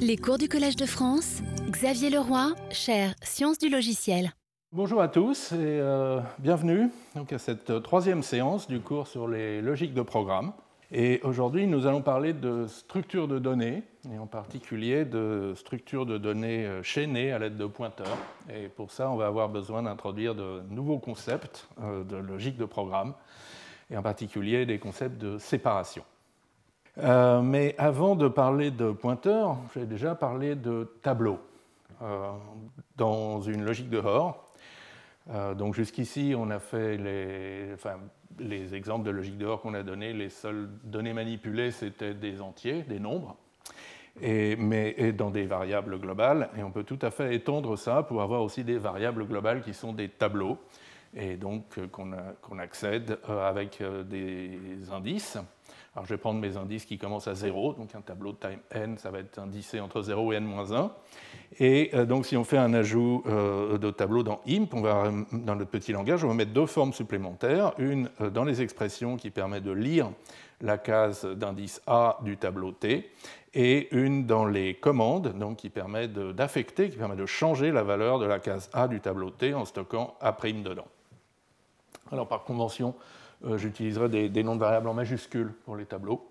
Les cours du Collège de France, Xavier Leroy, chaire Sciences du logiciel. Bonjour à tous et euh, bienvenue à cette troisième séance du cours sur les logiques de programme. Et aujourd'hui, nous allons parler de structures de données, et en particulier de structures de données euh, chaînées à l'aide de pointeurs. Et pour ça, on va avoir besoin d'introduire de nouveaux concepts euh, de logique de programme, et en particulier des concepts de séparation. Euh, mais avant de parler de pointeurs, je vais déjà parler de tableaux dans une logique de Hoare. donc jusqu'ici, on a fait les, exemples de logique de qu'on a donnés, les seules données manipulées, c'était des entiers, des nombres, et, mais dans des variables globales. Et on peut tout à fait étendre ça pour avoir aussi des variables globales qui sont des tableaux, et donc euh, qu'on accède euh, avec euh, des indices. Je vais prendre mes indices qui commencent à 0, donc un tableau de time n, ça va être indicé entre 0 et n-1. Et euh, donc si on fait un ajout euh, de tableau dans imp, va, dans notre petit langage, on va mettre deux formes supplémentaires, une euh, dans les expressions qui permet de lire la case d'indice A du tableau T, et une dans les commandes, donc qui permet d'affecter, qui permet de changer la valeur de la case A du tableau T en stockant A' dedans. Alors par convention, euh, j'utiliserai des, noms de variables en majuscules pour les tableaux.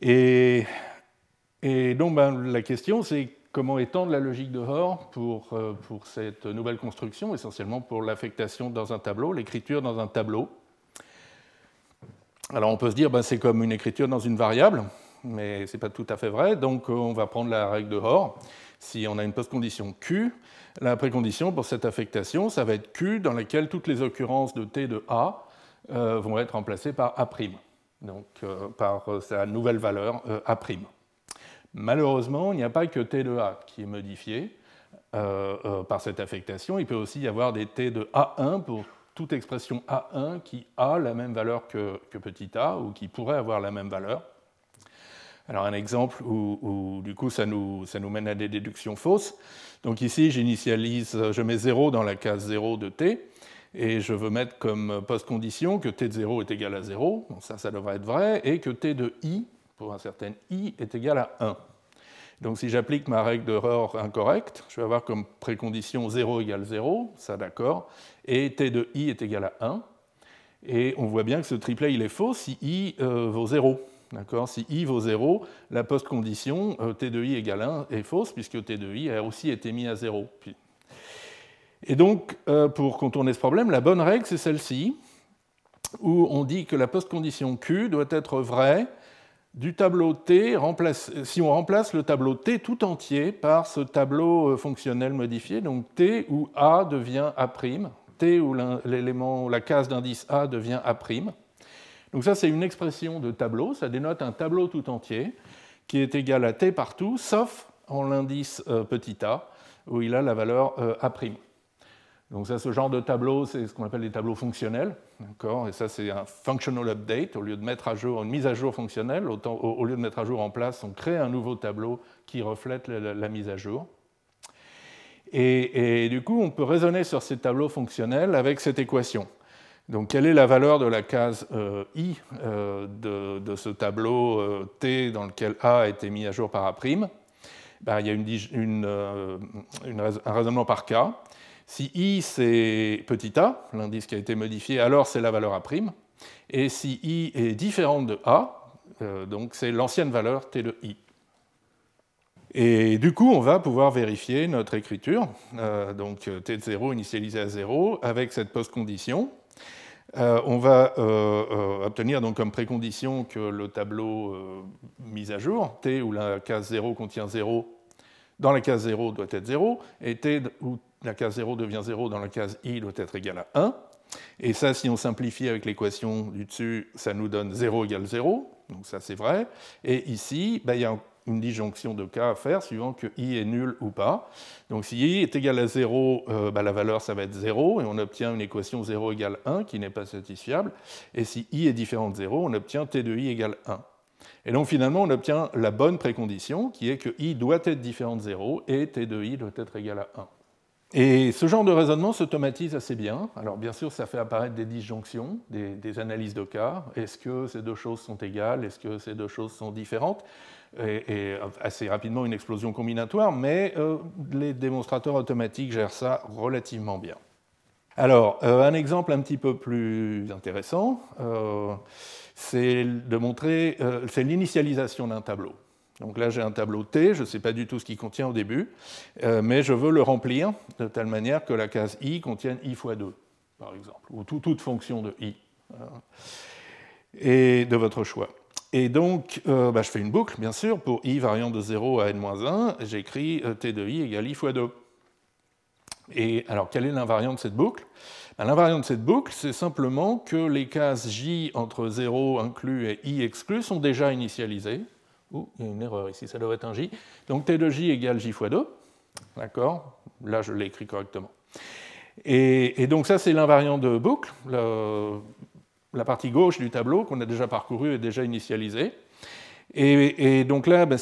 Et, donc ben, la question, c'est comment étendre la logique de Hoare pour, euh, pour cette nouvelle construction, essentiellement pour l'affectation dans un tableau, l'écriture dans un tableau. Alors on peut se dire, ben, c'est comme une écriture dans une variable, mais ce n'est pas tout à fait vrai. Donc on va prendre la règle de Hoare. Si on a une postcondition Q, la précondition pour cette affectation, ça va être Q dans laquelle toutes les occurrences de T de A euh, vont être remplacés par A', donc euh, par euh, sa nouvelle valeur A'. Malheureusement, il n'y a pas que T de A qui est modifié par cette affectation. Il peut aussi y avoir des T de A1 pour toute expression A1 qui a la même valeur que, petit a ou qui pourrait avoir la même valeur. Alors un exemple où, du coup ça nous, ça nous, mène à des déductions fausses. Donc ici j'initialise, je mets 0 dans la case 0 de t, et je veux mettre comme post-condition que t de 0 est égal à 0, ça, ça devrait être vrai, et que t de i, pour un certain i, est égal à 1. Donc si j'applique ma règle d'erreur incorrecte, je vais avoir comme précondition 0 égale 0, ça d'accord, et t de i est égal à 1. Et on voit bien que ce triplet il est faux si i euh, vaut 0. Si i vaut 0, la post-condition euh, t de i égale 1 est fausse, puisque t de i a aussi été mis à 0. Et donc, euh, pour contourner ce problème, la bonne règle, c'est celle-ci, où on dit que la postcondition Q doit être vraie du tableau T, si on remplace le tableau T tout entier par ce tableau euh, fonctionnel modifié, donc T où A devient A', T où l'élément, la case d'indice A devient A'. Donc ça, c'est une expression de tableau, ça dénote un tableau tout entier qui est égal à T partout, sauf en l'indice euh, petit a, où il a la valeur A'. Donc ça, ce genre de tableau, c'est ce qu'on appelle des tableaux fonctionnels, Et ça, c'est un functional update. Au lieu de mettre à jour une mise à jour fonctionnelle, au, lieu de mettre à jour en place, on crée un nouveau tableau qui reflète la, mise à jour. Et, du coup, on peut raisonner sur ces tableaux fonctionnels avec cette équation. Donc, quelle est la valeur de la case euh, i euh, de, ce tableau euh, t dans lequel a a été mis à jour par a'. Ben, il y a un raisonnement par cas. Si i c'est petit a, l'indice qui a été modifié, alors c'est la valeur a'. Et si i est différente de a, euh, donc c'est l'ancienne valeur t de i. Et du coup, on va pouvoir vérifier notre écriture, euh, donc euh, t de 0 initialisé à 0, avec cette post-condition. on va obtenir donc comme précondition que le tableau mis à jour, t où la case 0 contient 0, dans la case 0 doit être 0, et t où la case 0 devient 0 dans la case i doit être égale à 1. Et ça, si on simplifie avec l'équation du dessus, ça nous donne 0 égale 0. Donc ça, c'est vrai. Et ici, ben, il y a une disjonction de cas à faire suivant que i est nul ou pas. Donc si i est égal à 0, euh, ben, la valeur, ça va être 0, et on obtient une équation 0 égale 1 qui n'est pas satisfiable. Et si i est différent de 0, on obtient t de i égale 1. Et donc finalement, on obtient la bonne précondition, qui est que i doit être différent de 0 et t de i doit être égal à 1. Et ce genre de raisonnement s'automatise assez bien. Alors bien sûr, ça fait apparaître des disjonctions, des, analyses de cas. Est-ce que ces deux choses sont égales? Est-ce que ces deux choses sont différentes? Et, assez rapidement une explosion combinatoire, mais les démonstrateurs automatiques gèrent ça relativement bien. Alors, un exemple un petit peu plus intéressant, c'est de montrer, c'est l'initialisation d'un tableau. Donc là, j'ai un tableau T, je ne sais pas du tout ce qu'il contient au début, euh, mais je veux le remplir de telle manière que la case i contienne i fois 2, par exemple, ou toute fonction de i, et de votre choix. Et donc, euh, bah, je fais une boucle, bien sûr, pour i variant de 0 à n-1, j'écris euh, t de i égale i fois 2. Et alors, quel est l'invariant de cette boucle? Bah, L'invariant de cette boucle, c'est simplement que les cases j entre 0 inclus et i exclus sont déjà initialisées, Ouh, il y a une erreur ici, ça doit être un J. Donc T de J égale J fois 2. D'accord? Là, je l'ai écrit correctement. Et, donc ça, c'est l'invariant de boucle. la partie gauche du tableau qu'on a déjà parcouru est déjà initialisée. Et, donc là, bah,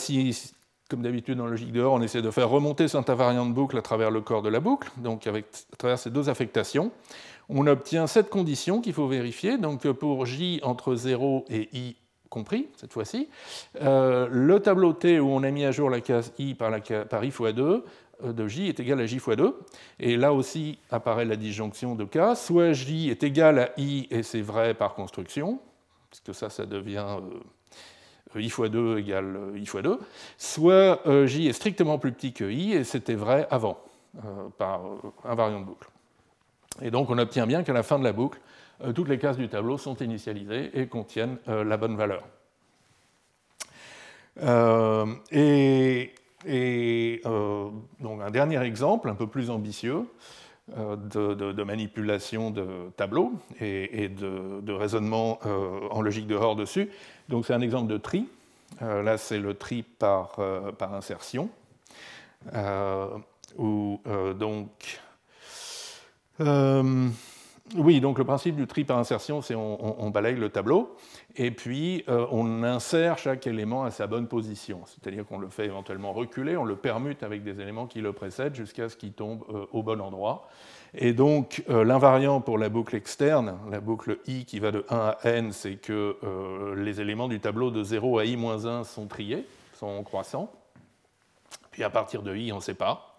comme d'habitude dans logique de on essaie de faire remonter cet invariant de boucle à travers le corps de la boucle, donc à travers ces deux affectations, on obtient cette condition qu'il faut vérifier. Donc pour J entre 0 et I compris cette fois-ci. Euh, le tableau T où on a mis à jour la case i par, i fois 2 euh, de j est égal à j fois 2. Et là aussi apparaît la disjonction de k. Soit j est égal à i et c'est vrai par construction, puisque ça, ça devient euh, i fois 2 égale i fois 2. Soit j est strictement plus petit que i et c'était vrai avant, par invariant de boucle. Et donc on obtient bien qu'à la fin de la boucle, toutes les cases du tableau sont initialisées et contiennent euh, la bonne valeur. Euh, et, donc un dernier exemple, un peu plus ambitieux, de, manipulation de tableaux et, de, raisonnement en logique de Hoare dessus. Donc c'est un exemple de tri. là, c'est le tri par, par insertion, où donc oui, donc le principe du tri par insertion, c'est on, balaye le tableau, et puis euh, on insère chaque élément à sa bonne position. C'est-à-dire qu'on le fait éventuellement reculer, on le permute avec des éléments qui le précèdent jusqu'à ce qu'il tombe euh, au bon endroit. Et donc euh, l'invariant pour la boucle externe, la boucle i qui va de 1 à n, c'est que les éléments du tableau de 0 à i-1 sont triés, sont croissants. Puis à partir de i, on pas.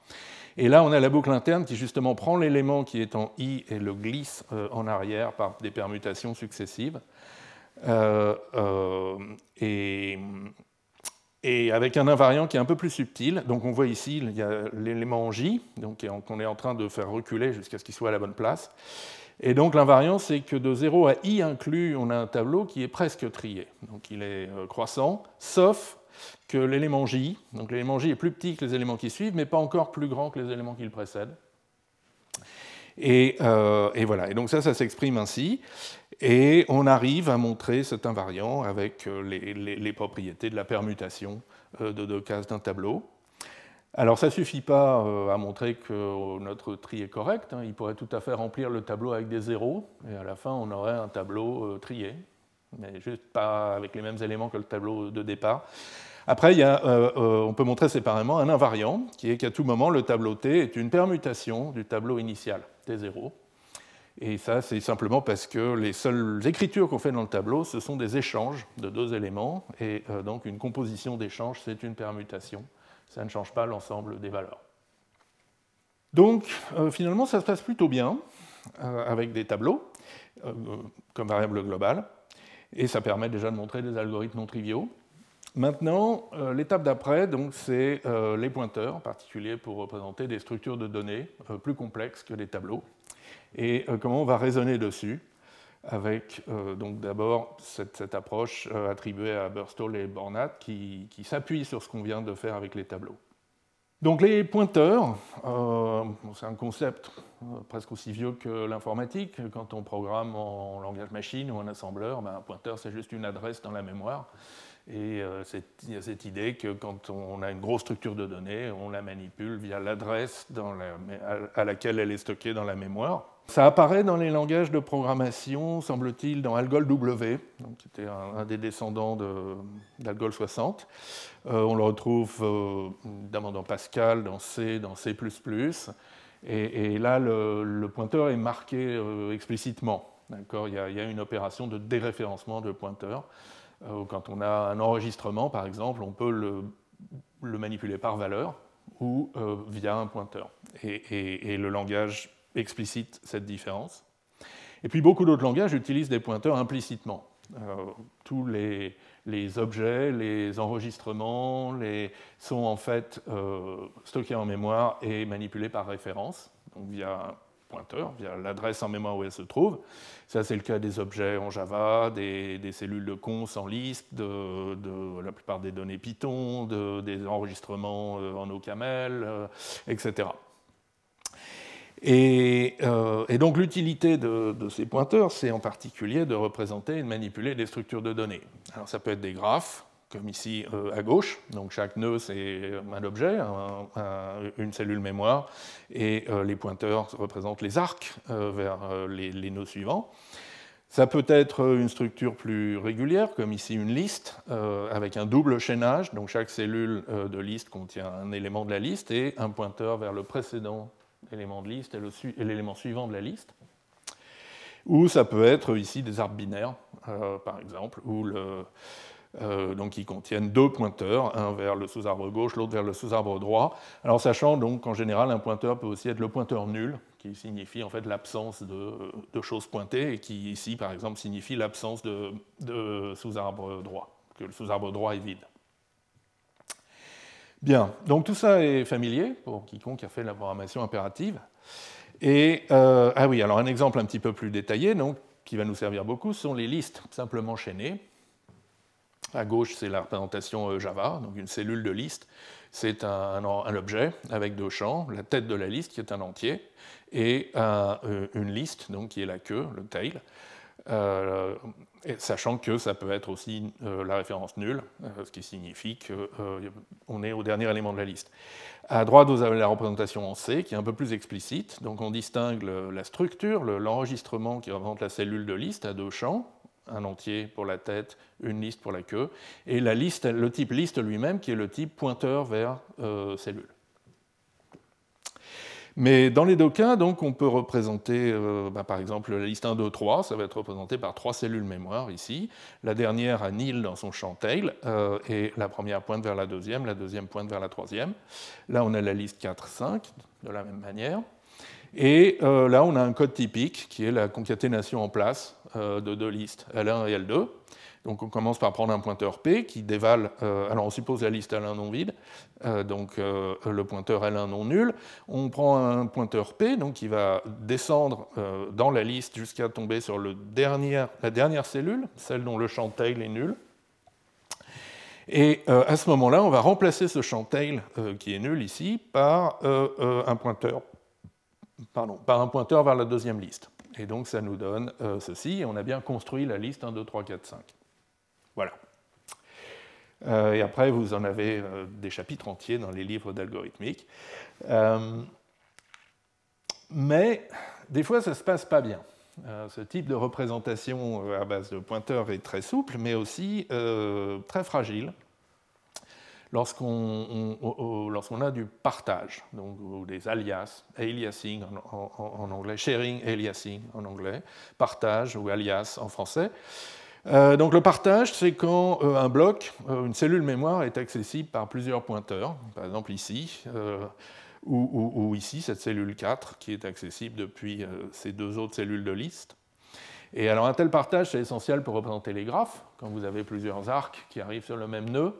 Et là, on a la boucle interne qui justement prend l'élément qui est en i et le glisse euh, en arrière par des permutations successives. Euh, euh, et, avec un invariant qui est un peu plus subtil. Donc on voit ici, il y a l'élément J, qu'on est en train de faire reculer jusqu'à ce qu'il soit à la bonne place. Et donc l'invariant, c'est que de 0 à i inclus, on a un tableau qui est presque trié. Donc il est croissant, sauf que l'élément J, donc l'élément J est plus petit que les éléments qui suivent, mais pas encore plus grand que les éléments qui le précèdent. Et, euh, voilà, et donc ça, ça s'exprime ainsi, et on arrive à montrer cet invariant avec euh, les, propriétés de la permutation euh, de deux cases d'un tableau. Alors ça ne suffit pas à montrer que notre tri est correct, hein. il pourrait tout à fait remplir le tableau avec des zéros, et à la fin on aurait un tableau trié, mais juste pas avec les mêmes éléments que le tableau de départ. Après, euh, euh, on peut montrer séparément un invariant, qui est qu'à tout moment, le tableau T est une permutation du tableau initial, T0. Et ça, c'est simplement parce que les seules écritures qu'on fait dans le tableau, ce sont des échanges de deux éléments, et euh, donc une composition d'échanges, c'est une permutation. Ça ne change pas l'ensemble des valeurs. Donc, finalement, ça se passe plutôt bien avec des tableaux comme variable globale, et ça permet déjà de montrer des algorithmes non triviaux. Maintenant, euh, l'étape d'après, c'est euh, les pointeurs, en particulier pour représenter des structures de données euh, plus complexes que les tableaux, et comment on va raisonner dessus, avec donc d'abord cette, approche attribuée à Burstall et Bornat qui, s'appuie sur ce qu'on vient de faire avec les tableaux. Donc les pointeurs, c'est un concept presque aussi vieux que l'informatique. Quand on programme en langage machine ou en assembleur, ben, un pointeur c'est juste une adresse dans la mémoire. Et euh, il y a cette idée que quand on a une grosse structure de données, on la manipule via l'adresse à laquelle elle est stockée dans la mémoire. Ça apparaît dans les langages de programmation, semble-t-il, dans Algol W, qui était un, des descendants d'Algol 60. Euh, on le retrouve euh, dans Pascal, dans C, dans C++. Et, là, le, pointeur est marqué explicitement. Il y, a, il y, a une opération de déréférencement de pointeur. Quand on a un enregistrement, par exemple, on peut le, manipuler par valeur ou via un pointeur. Et, le langage explicite cette différence. Et puis beaucoup d'autres langages utilisent des pointeurs implicitement. tous les, objets, les enregistrements sont en fait euh, stockés en mémoire et manipulés par référence, donc via pointeur, via l'adresse en mémoire où elle se trouve. Ça, c'est le cas des objets en Java, des, cellules de cons en liste, de, la plupart des données Python, des enregistrements euh, en OCaml, euh, etc. Euh, et, donc l'utilité de, ces pointeurs, c'est en particulier de représenter et de manipuler des structures de données. Alors ça peut être des graphes, comme ici euh, à gauche. Donc chaque nœud, c'est un objet, une cellule mémoire, et euh, les pointeurs représentent les arcs vers les, les, nœuds suivants. Ça peut être une structure plus régulière, comme ici une liste, avec un double chaînage. Donc chaque cellule de liste contient un élément de la liste et un pointeur vers le précédent élément de liste et l'élément suivant de la liste. Ou ça peut être ici des arbres binaires, euh, par exemple, où le, euh, donc qui contiennent deux pointeurs, un vers le sous-arbre gauche, l'autre vers le sous-arbre droit. Alors sachant donc qu'en général un pointeur peut aussi être le pointeur nul, qui signifie en fait l'absence de, choses pointées, et qui ici par exemple signifie l'absence de, sous-arbre droit, que le sous-arbre droit est vide. Bien, donc tout ça est familier pour quiconque a fait la programmation impérative. Et, euh, ah oui, alors un exemple un petit peu plus détaillé, donc, qui va nous servir beaucoup, sont les listes simplement chaînées. À gauche, c'est la représentation euh, Java, donc une cellule de liste. C'est un, objet avec deux champs, la tête de la liste qui est un entier, et euh, une liste, donc qui est la queue, le tail, sachant que ça peut être aussi euh, la référence nulle, euh, ce qui signifie qu'on euh, est au dernier élément de la liste. À droite, vous avez la représentation en C, qui est un peu plus explicite. Donc on distingue la structure, l'enregistrement qui représente la cellule de liste à deux champs, un entier pour la tête, une liste pour la queue, et la liste, le type liste lui-même, qui est le type pointeur vers cellule. Mais dans les deux cas, donc, on peut représenter, euh, bah, par exemple, la liste 1, 2, 3, ça va être représenté par trois cellules mémoire ici. La dernière a nil dans son champ tail, euh, et la première pointe vers la deuxième, la deuxième pointe vers la troisième. Là, on a la liste 4, 5, de la même manière. Et euh, là, on a un code typique qui est la concaténation en place de deux listes, L1 et L2. Donc on commence par prendre un pointeur P qui dévale, euh, alors on suppose la liste L1 non vide, euh, donc euh, le pointeur L1 non nul. On prend un pointeur P donc qui va descendre dans la liste jusqu'à tomber sur le la dernière cellule, celle dont le champ tail est nul. Et à ce moment-là, on va remplacer ce champ tail qui est nul ici par un pointeur, pardon, par un pointeur vers la deuxième liste. Et donc ça nous donne ceci, et on a bien construit la liste 1, 2, 3, 4, 5. Voilà. Euh, et après, vous en avez euh, des chapitres entiers dans les livres d'algorithmique. Euh, mais des fois, ça ne se passe pas bien. ce type de représentation à base de pointeurs est très souple, mais aussi très fragile lorsqu'on a du partage, donc, ou des alias, aliasing en, anglais, sharing, aliasing en anglais, partage ou alias en français. Euh, donc le partage, c'est quand euh, un bloc, euh, une cellule mémoire est accessible par plusieurs pointeurs, par exemple ici, ou, ici, cette cellule 4 qui est accessible depuis ces deux autres cellules de liste. Et alors un tel partage, c'est essentiel pour représenter les graphes, quand vous avez plusieurs arcs qui arrivent sur le même nœud,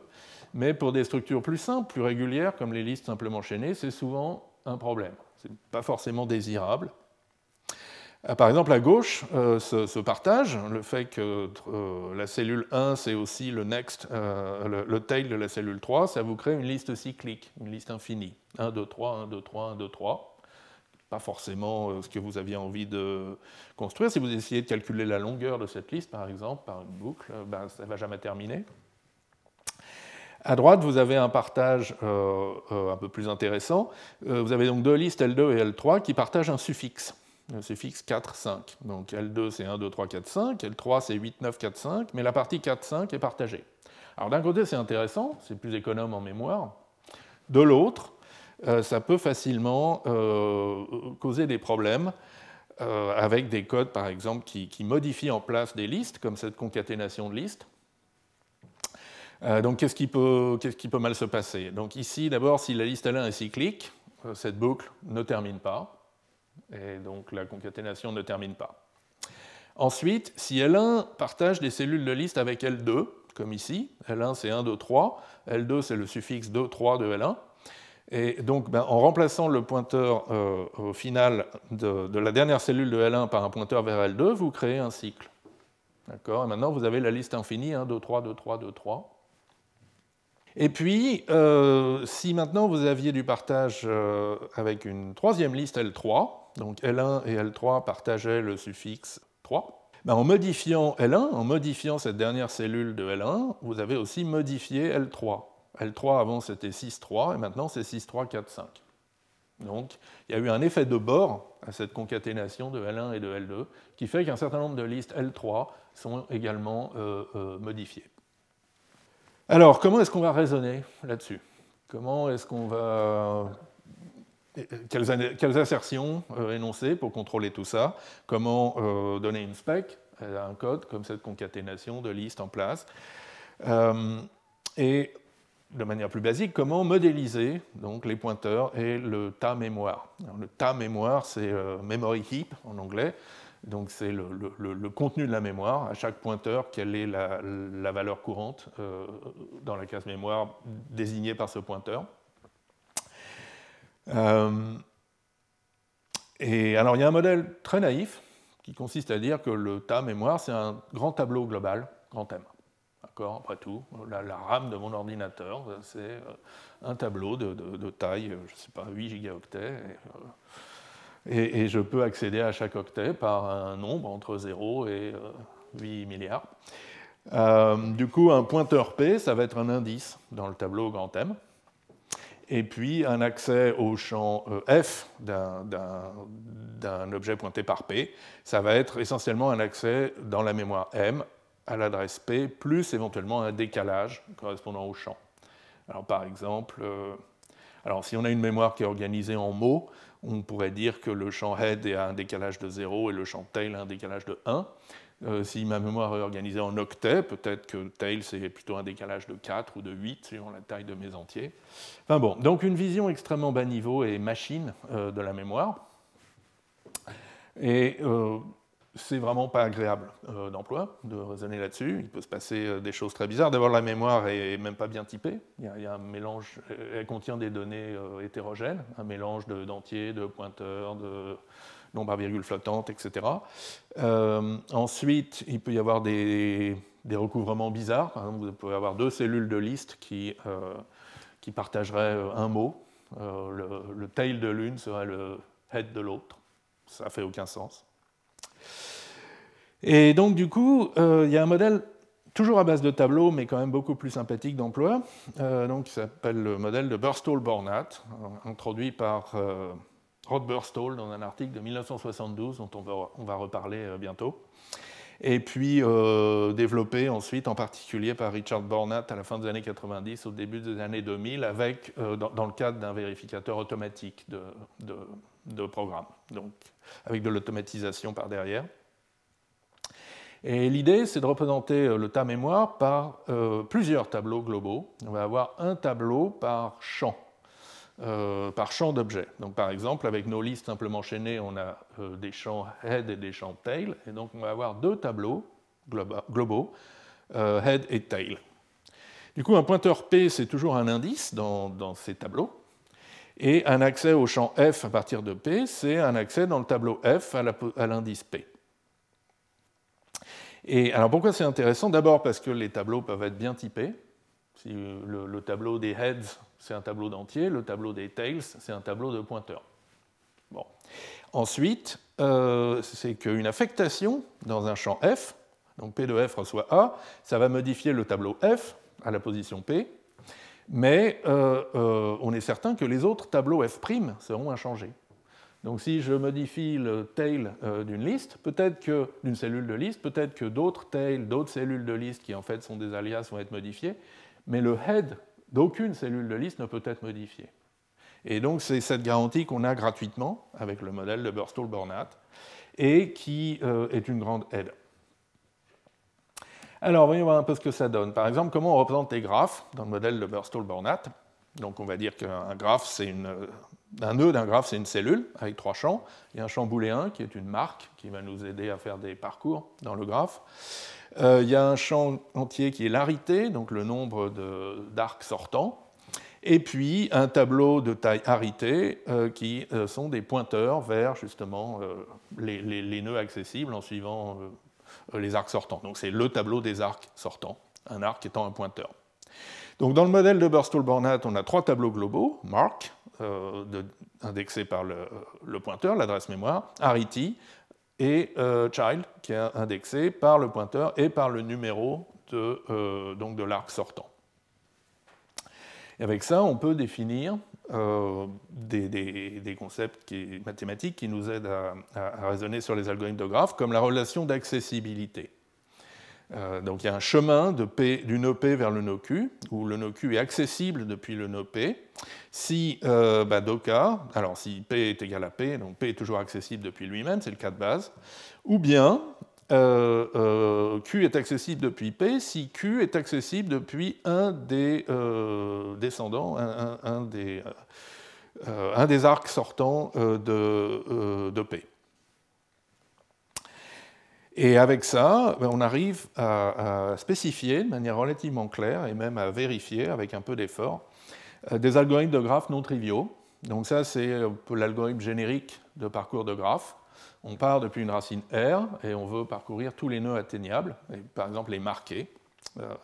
mais pour des structures plus simples, plus régulières, comme les listes simplement chaînées, c'est souvent un problème. Ce n'est pas forcément désirable. Euh, par exemple, à gauche, euh, ce, partage, le fait que euh, la cellule 1, c'est aussi le next, le, tail de la cellule 3, ça vous crée une liste cyclique, une liste infinie. 1, 2, 3, 1, 2, 3, 1, 2, 3. Pas forcément ce que vous aviez envie de construire. Si vous essayez de calculer la longueur de cette liste, par exemple, par une boucle, ben, ça ne va jamais terminer. À droite, vous avez un partage un peu plus intéressant. vous avez donc deux listes L2 et L3 qui partagent un suffixe le suffixe 4, 5. Donc L2 c'est 1, 2, 3, 4, 5, L3 c'est 8, 9, 4, 5, mais la partie 4, 5 est partagée. Alors d'un côté c'est intéressant, c'est plus économe en mémoire. De l'autre, euh, ça peut facilement euh, causer des problèmes euh, avec des codes par exemple qui, modifient en place des listes, comme cette concaténation de listes. Donc qu'est-ce qui, peut, mal se passer? Donc ici, d'abord, si la liste L1 est cyclique, cette boucle ne termine pas, et donc la concaténation ne termine pas. Ensuite, si L1 partage des cellules de liste avec L2, comme ici, L1 c'est 1, 2, 3, L2 c'est le suffixe 2, 3 de L1, et donc ben, en remplaçant le pointeur euh, au final de, la dernière cellule de L1 par un pointeur vers L2, vous créez un cycle. D'accord? Et maintenant vous avez la liste infinie, 1, 2, 3, 2, 3, 2, 3. Et puis, euh, si maintenant vous aviez du partage euh, avec une troisième liste L3, donc L1 et L3 partageaient le suffixe 3, ben, en modifiant L1, en modifiant cette dernière cellule de L1, vous avez aussi modifié L3. L3 avant c'était 6, 3 et maintenant c'est 6, 3, 4, 5. Donc il y a eu un effet de bord à cette concaténation de L1 et de L2 qui fait qu'un certain nombre de listes L3 sont également euh, modifiées. Alors comment est-ce qu'on va raisonner là-dessus? Comment est-ce qu'on va quelles, assertions euh, énoncer pour contrôler tout ça? Comment euh, donner une spec à un code comme cette concaténation de listes en place? Euh, Et de manière plus basique, comment modéliser donc, les pointeurs et le tas mémoire Le tas mémoire, c'est memory heap en anglais. Donc c'est le, contenu de la mémoire. À chaque pointeur, quelle est la, valeur courante dans la case mémoire désignée par ce pointeur euh, et alors il y a un modèle très naïf qui consiste à dire que le tas mémoire, c'est un grand tableau global, grand M. D'accord Après tout, la, RAM de mon ordinateur, c'est euh, un tableau de, taille, je ne sais pas, 8 gigaoctets. Et, et, je peux accéder à chaque octet par un nombre entre 0 et 8 euh, milliards. du coup, un pointeur P, ça va être un indice dans le tableau grand M et puis un accès au champ euh, f d'un objet pointé par p, ça va être essentiellement un accès dans la mémoire m à l'adresse p, plus éventuellement un décalage correspondant au champ. Alors par exemple, euh, alors si on a une mémoire qui est organisée en mots, on pourrait dire que le champ head a un décalage de 0 et le champ tail a un décalage de 1. Euh, si ma mémoire est organisée en octets, peut-être que tail c'est plutôt un décalage de 4 ou de 8 suivant la taille de mes entiers. Enfin bon, donc une vision extrêmement bas niveau et machine euh, de la mémoire. Euh, c'est vraiment pas agréable d'emploi de raisonner là-dessus. Il peut se passer des choses très bizarres. D'abord, la mémoire est même pas bien typée. Il y a, un mélange, elle contient des données hétérogènes, un mélange d'entiers, de pointeurs, de nombre à virgule flottante, etc. Euh, ensuite, il peut y avoir des, recouvrements bizarres. Vous pouvez avoir deux cellules de liste qui, euh, qui partageraient euh, un mot. le, tail de l'une serait le head de l'autre. Ça fait aucun sens. Et donc, du coup, il y a un modèle toujours à base de tableaux, mais quand même beaucoup plus sympathique d'emploi, qui s'appelle le modèle de Burstall-Bornat, introduit par Rod Burstall dans un article de 1972 dont on va, on va reparler euh, bientôt. Et puis euh, développé ensuite en particulier par Richard Bornat à la fin des années 90, au début des années 2000, avec, euh, dans, le cadre d'un vérificateur automatique de, de, programme, donc avec de l'automatisation par derrière. Et l'idée, c'est de représenter le tas mémoire par plusieurs tableaux globaux. On va avoir un tableau par champ. Euh, par champ d'objets. Donc par exemple, avec nos listes simplement chaînées, on a euh, des champs head et des champs tail, et donc on va avoir deux tableaux globaux, euh, head et tail. Du coup, un pointeur P, c'est toujours un indice dans, ces tableaux, et un accès au champ F à partir de P, c'est un accès dans le tableau F à l'indice P. Et alors pourquoi c'est intéressant? D'abord parce que les tableaux peuvent être bien typés. Si le tableau des heads c'est un tableau d'entier. Le tableau des tails, c'est un tableau de pointeurs. Bon. Ensuite, euh, c'est qu'une affectation dans un champ F, donc P de F reçoit A, ça va modifier le tableau F à la position P, mais euh, euh, on est certain que les autres tableaux F' seront inchangés. Donc si je modifie le tail d'une liste, peut-être que d'une cellule de liste, peut-être que d'autres tails, d'autres cellules de liste qui en fait sont des alias vont être modifiées, mais le head d'aucune cellule de liste ne peut être modifiée. Et donc c'est cette garantie qu'on a gratuitement avec le modèle de Burstall-Bornat et qui euh, est une grande aide. Alors, voyons voir un peu ce que ça donne. Par exemple, comment on représente les graphes dans le modèle de Burstall-Bornat. Donc, on va dire qu'un graphe, c'est une, un nœud d'un graphe, c'est une cellule avec trois champs. Il y a un champ booléen qui est une marque qui va nous aider à faire des parcours dans le graphe. Euh, il y a un champ entier qui est l'arité, donc le nombre d'arcs sortants. Et puis un tableau de taille arité euh, qui euh, sont des pointeurs vers justement les, nœuds accessibles en suivant les arcs sortants. Donc c'est le tableau des arcs sortants, un arc étant un pointeur. Donc dans le modèle de Burstall-Bornat, on a trois tableaux globaux, mark, indexé par le, pointeur, l'adresse mémoire, arity, et euh, child, qui est indexé par le pointeur et par le numéro de, euh, de l'arc sortant. Et avec ça, on peut définir euh, des, concepts qui, mathématiques qui nous aident à, raisonner sur les algorithmes de graphes, comme la relation d'accessibilité. Euh, donc il y a un chemin du nœud P vers le nœud Q, où le nœud Q est accessible depuis le nœud P. Si euh, bah, Doka, alors si P est égal à P, donc P est toujours accessible depuis lui-même, c'est le cas de base, ou bien euh, Q est accessible depuis P si Q est accessible depuis un des descendants, un, des, arcs sortants de P. Et avec ça, ben, on arrive à, spécifier de manière relativement claire et même à vérifier avec un peu d'effort euh, des algorithmes de graphes non triviaux. Donc ça, c'est l'algorithme générique de parcours de graphes. On part depuis une racine R et on veut parcourir tous les nœuds atteignables, par exemple les marquer. Euh,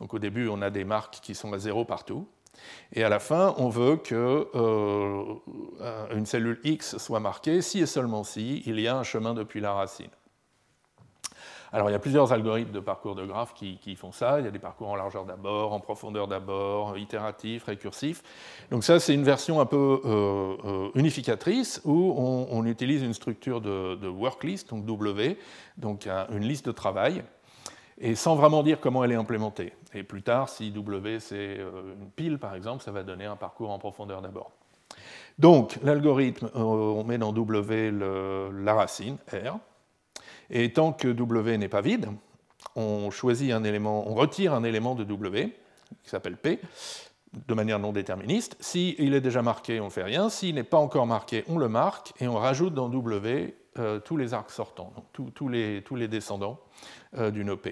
donc au début, on a des marques qui sont à zéro partout. Et à la fin, on veut qu'une euh, cellule X soit marquée si et seulement si il y a un chemin depuis la racine. Alors il y a plusieurs algorithmes de parcours de graphes qui, font ça. Il y a des parcours en largeur d'abord, en profondeur d'abord, itératifs, récursifs. Donc ça, c'est une version un peu euh, euh, unificatrice où on, utilise une structure de, worklist, donc W, donc une liste de travail, et sans vraiment dire comment elle est implémentée. Et plus tard, si W c'est euh, une pile par exemple, ça va donner un parcours en profondeur d'abord. Donc l'algorithme, on met dans W la racine, R, et tant que W n'est pas vide, on choisit un élément, on retire un élément de W, qui s'appelle P, de manière non déterministe. S'il est déjà marqué, on ne fait rien. S'il n'est pas encore marqué, on le marque et on rajoute dans W euh, tous les arcs sortants, donc tous, les, tous, les, descendants euh, d'une OP.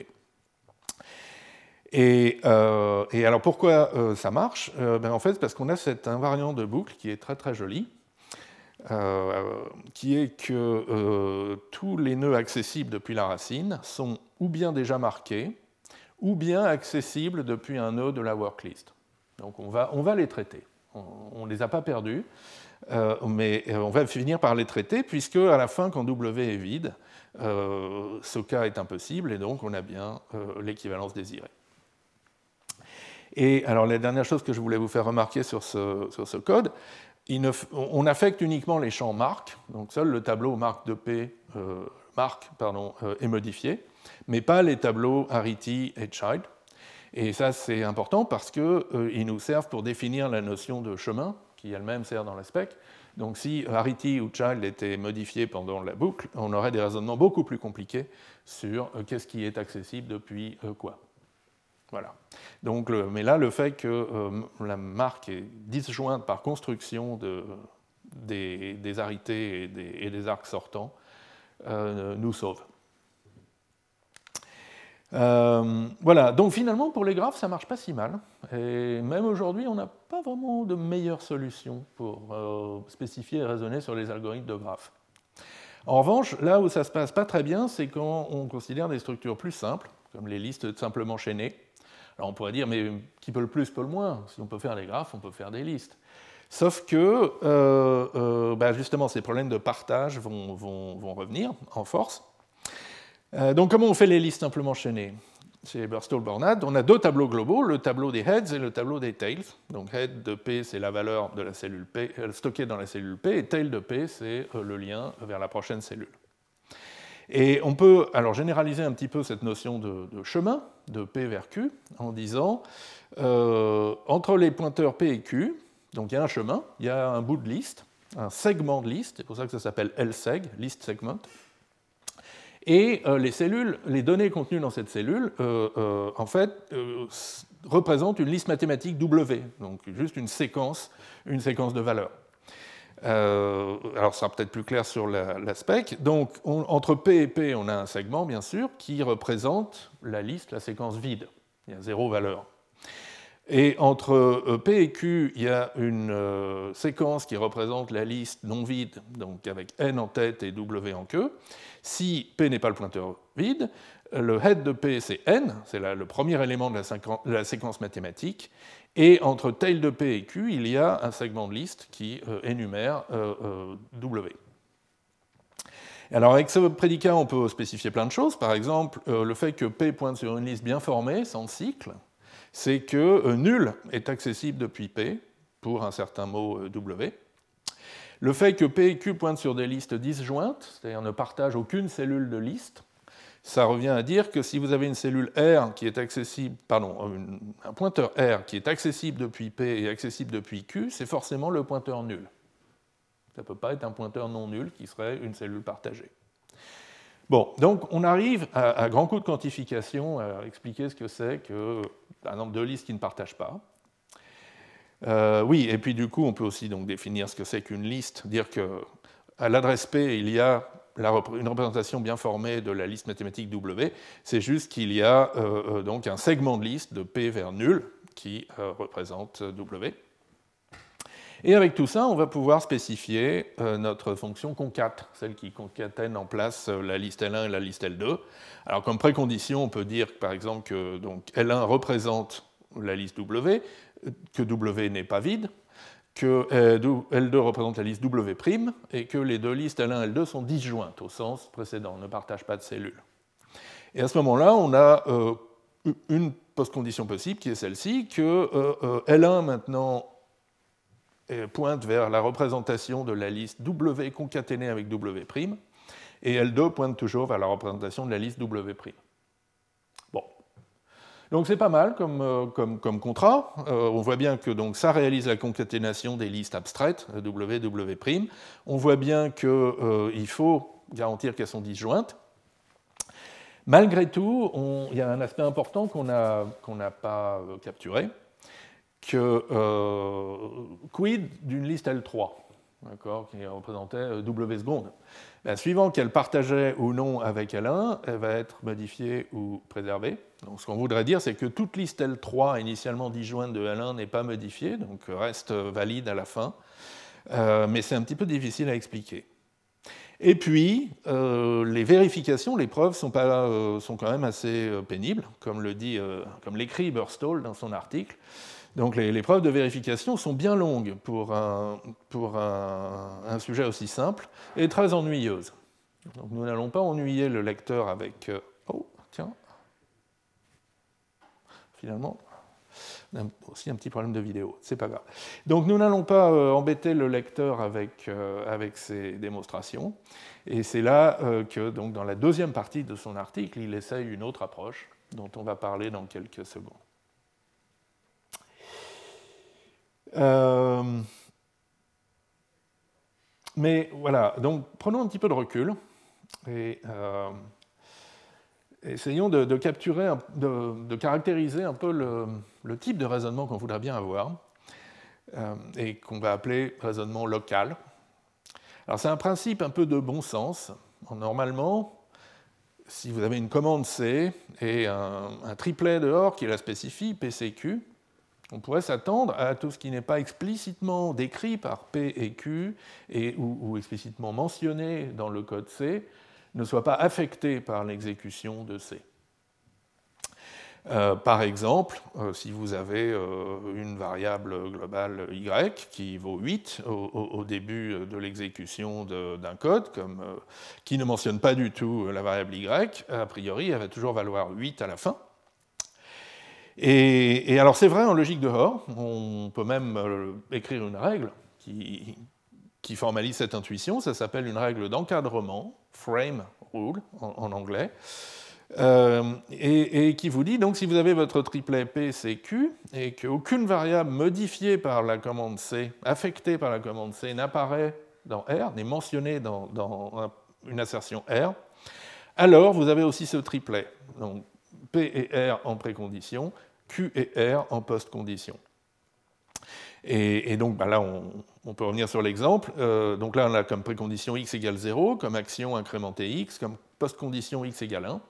Et, euh, et, alors pourquoi ça marche? Ben En fait, parce qu'on a cet invariant de boucle qui est très très joli, euh, qui est que euh, tous les nœuds accessibles depuis la racine sont ou bien déjà marqués, ou bien accessibles depuis un nœud de la worklist. Donc on va, on va les traiter. On ne les a pas perdus, euh, mais on va finir par les traiter, puisque à la fin, quand W est vide, ce cas est impossible, et donc on a bien l'équivalence désirée. Et alors la dernière chose que je voulais vous faire remarquer sur ce, sur ce code, on affecte uniquement les champs marques, donc seul le tableau marque de P euh, marque, euh, est modifié, mais pas les tableaux arity et child. Et ça, c'est important parce qu'ils euh, nous servent pour définir la notion de chemin, qui elle-même sert dans la spec. Donc si arity ou child était modifié pendant la boucle, on aurait des raisonnements beaucoup plus compliqués sur qu'est-ce qui est accessible depuis quoi. Voilà. Donc, mais là, le fait que euh, la marque est disjointe par construction de, des, des, et des, arcs sortants euh, nous sauve. Euh, voilà, donc finalement pour les graphes ça marche pas si mal. Et même aujourd'hui on n'a pas vraiment de meilleure solution pour spécifier et raisonner sur les algorithmes de graphes. En revanche, là où ça se passe pas très bien, c'est quand on considère des structures plus simples, comme les listes simplement chaînées, alors on pourrait dire, mais qui peut le plus peut le moins Si on peut faire des graphes, on peut faire des listes. Sauf que, euh, euh, bah, justement, ces problèmes de partage vont, revenir en force. Euh, donc comment on fait les listes simplement chaînées? Chez Burstall-Bornat, on a deux tableaux globaux, le tableau des heads et le tableau des tails. Donc head de P, c'est la valeur de la cellule P, stockée dans la cellule P, et tail de P, c'est le lien vers la prochaine cellule. Et on peut alors généraliser un petit peu cette notion de, chemin, de P vers Q, en disant euh, entre les pointeurs P et Q, donc il y a un chemin, il y a un bout de liste, un segment de liste, c'est pour ça que ça s'appelle L-seg, list segment. Et les cellules, les données contenues dans cette cellule, en fait, représentent une liste mathématique W, donc juste une séquence, une séquence de valeurs. Euh, alors, ça sera peut-être plus clair sur la, spec. Donc, entre P et P, on a un segment, bien sûr, qui représente la liste, la séquence vide. Il y a zéro valeur. Et entre euh, P et Q, il y a une euh, séquence qui représente la liste non vide, donc avec N en tête et W en queue. Si P n'est pas le pointeur vide, le head de P, c'est N, c'est le premier élément de la séquence mathématique, et entre tail de P et Q, il y a un segment de liste qui euh, énumère euh, euh, W. Alors avec ce prédicat, on peut spécifier plein de choses. Par exemple, le fait que P pointe sur une liste bien formée, sans cycle, c'est que nul est accessible depuis P pour un certain mot W. Le fait que P et Q pointent sur des listes disjointes, c'est-à-dire ne partagent aucune cellule de liste, ça revient à dire que si vous avez une cellule R qui est accessible, pardon, un pointeur R qui est accessible depuis P et accessible depuis Q, c'est forcément le pointeur nul. Ça ne peut pas être un pointeur non nul qui serait une cellule partagée. Bon, donc on arrive à, grand coup de quantification à expliquer ce que c'est qu'un nombre de listes qui ne partagent pas. Euh, oui, et puis du coup, on peut aussi donc définir ce que c'est qu'une liste, dire qu'à l'adresse P, il y a une représentation bien formée de la liste mathématique W, c'est juste qu'il y a euh, euh, donc un segment de liste de P vers nul qui euh, représente W. Et avec tout ça, on va pouvoir spécifier notre fonction concat, celle qui concatène en place la liste L1 et la liste L2. Alors comme précondition, on peut dire par exemple que donc, L1 représente la liste W, que W n'est pas vide, que L2 représente la liste W' et que les deux listes L1 et L2 sont disjointes au sens précédent, ne partagent pas de cellules. Et à ce moment-là, on a euh, une post-condition possible qui est celle-ci, que euh, euh, L1 maintenant pointe vers la représentation de la liste W concaténée avec W', et L2 pointe toujours vers la représentation de la liste W'. Donc c'est pas mal comme, euh, contrat. Euh, on voit bien que donc, ça réalise la concaténation des listes abstraites, W, W'. On voit bien qu'il euh, faut garantir qu'elles sont disjointes. Malgré tout, il y a un aspect important qu'on n'a pas capturé, que quid d'une liste L3, qui représentait W secondes. Ben, suivant qu'elle partageait ou non avec L1, elle va être modifiée ou préservée. Donc, ce qu'on voudrait dire, c'est que toute liste L3 initialement disjointe de L1 n'est pas modifiée, donc reste valide à la fin. Euh, mais c'est un petit peu difficile à expliquer. Et puis, euh, les vérifications, les preuves euh, sont quand même assez pénibles, comme le dit, comme l'écrit Burstall dans son article. Donc les, preuves de vérification sont bien longues pour un, sujet aussi simple et très ennuyeuses. Donc nous n'allons pas ennuyer le lecteur avec... Euh, oh, tiens. Finalement, aussi un petit problème de vidéo, c'est pas grave. Donc nous n'allons pas euh, embêter le lecteur avec, euh, avec ces démonstrations. Et c'est là que, dans la deuxième partie de son article, il essaye une autre approche dont on va parler dans quelques secondes. Euh, mais voilà, donc prenons un petit peu de recul et euh, essayons de, capturer, de, caractériser un peu le, type de raisonnement qu'on voudrait bien avoir euh, et qu'on va appeler raisonnement local. Alors c'est un principe un peu de bon sens. Normalement, si vous avez une commande C et un, un triplet dehors qui la spécifie, PCQ, on pourrait s'attendre à tout ce qui n'est pas explicitement décrit par P et Q ou, explicitement mentionné dans le code C ne soit pas affecté par l'exécution de C. Euh, par exemple, euh, si vous avez euh, une variable globale y qui vaut 8 au, début de l'exécution d'un code, qui ne mentionne pas du tout la variable y, a priori, elle va toujours valoir 8 à la fin. Et, alors c'est vrai en logique de on peut même euh, écrire une règle qui, formalise cette intuition, ça s'appelle une règle d'encadrement, frame rule en, anglais, euh, et, qui vous dit donc si vous avez votre triplet P, C, Q, et qu'aucune variable modifiée par la commande C, affectée par la commande C, n'apparaît dans R, n'est mentionnée dans, une assertion R, alors vous avez aussi ce triplet. P et R en précondition, Q et R en postcondition. Et, et donc bah là, on, peut revenir sur l'exemple. Euh, donc là, on a comme précondition x égale 0, comme action incrémentée x, comme postcondition x égale 1.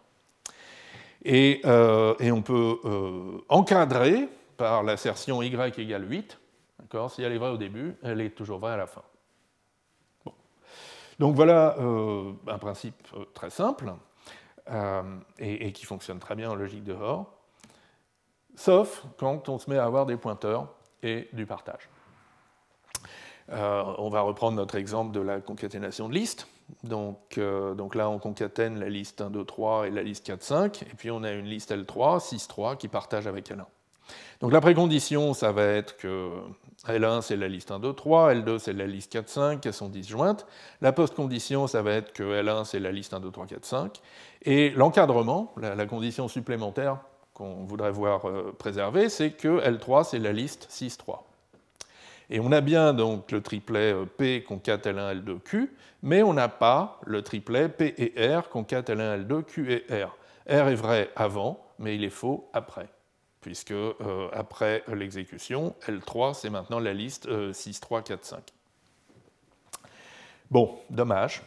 Euh, et, on peut euh, encadrer par l'assertion y égale 8. Si elle est vraie au début, elle est toujours vraie à la fin. Donc voilà un principe très simple et, et, qui fonctionne très bien en logique de Hoare, sauf quand on se met à avoir des pointeurs et du partage. Euh, on va reprendre notre exemple de la concaténation de listes. Donc, euh, donc, là, on concatène la liste 1, 2, 3 et la liste 4, 5. Et puis, on a une liste L3, 6, 3 qui partage avec L1. Donc, la précondition, ça va être que L1, c'est la liste 1, 2, 3. L2, c'est la liste 4, 5. Elles sont disjointes. La postcondition, ça va être que L1, c'est la liste 1, 2, 3, 4, 5. Et l'encadrement, la condition supplémentaire qu'on voudrait voir euh, préserver, c'est que L3, c'est la liste 6, 3. Et on a bien donc le triplet euh, P concat L1, L2, Q, mais on n'a pas le triplet P et R concat L1, L2, Q et R. R est vrai avant, mais il est faux après, puisque euh, après l'exécution, L3, c'est maintenant la liste 6, 3, 4, 5. Bon, dommage.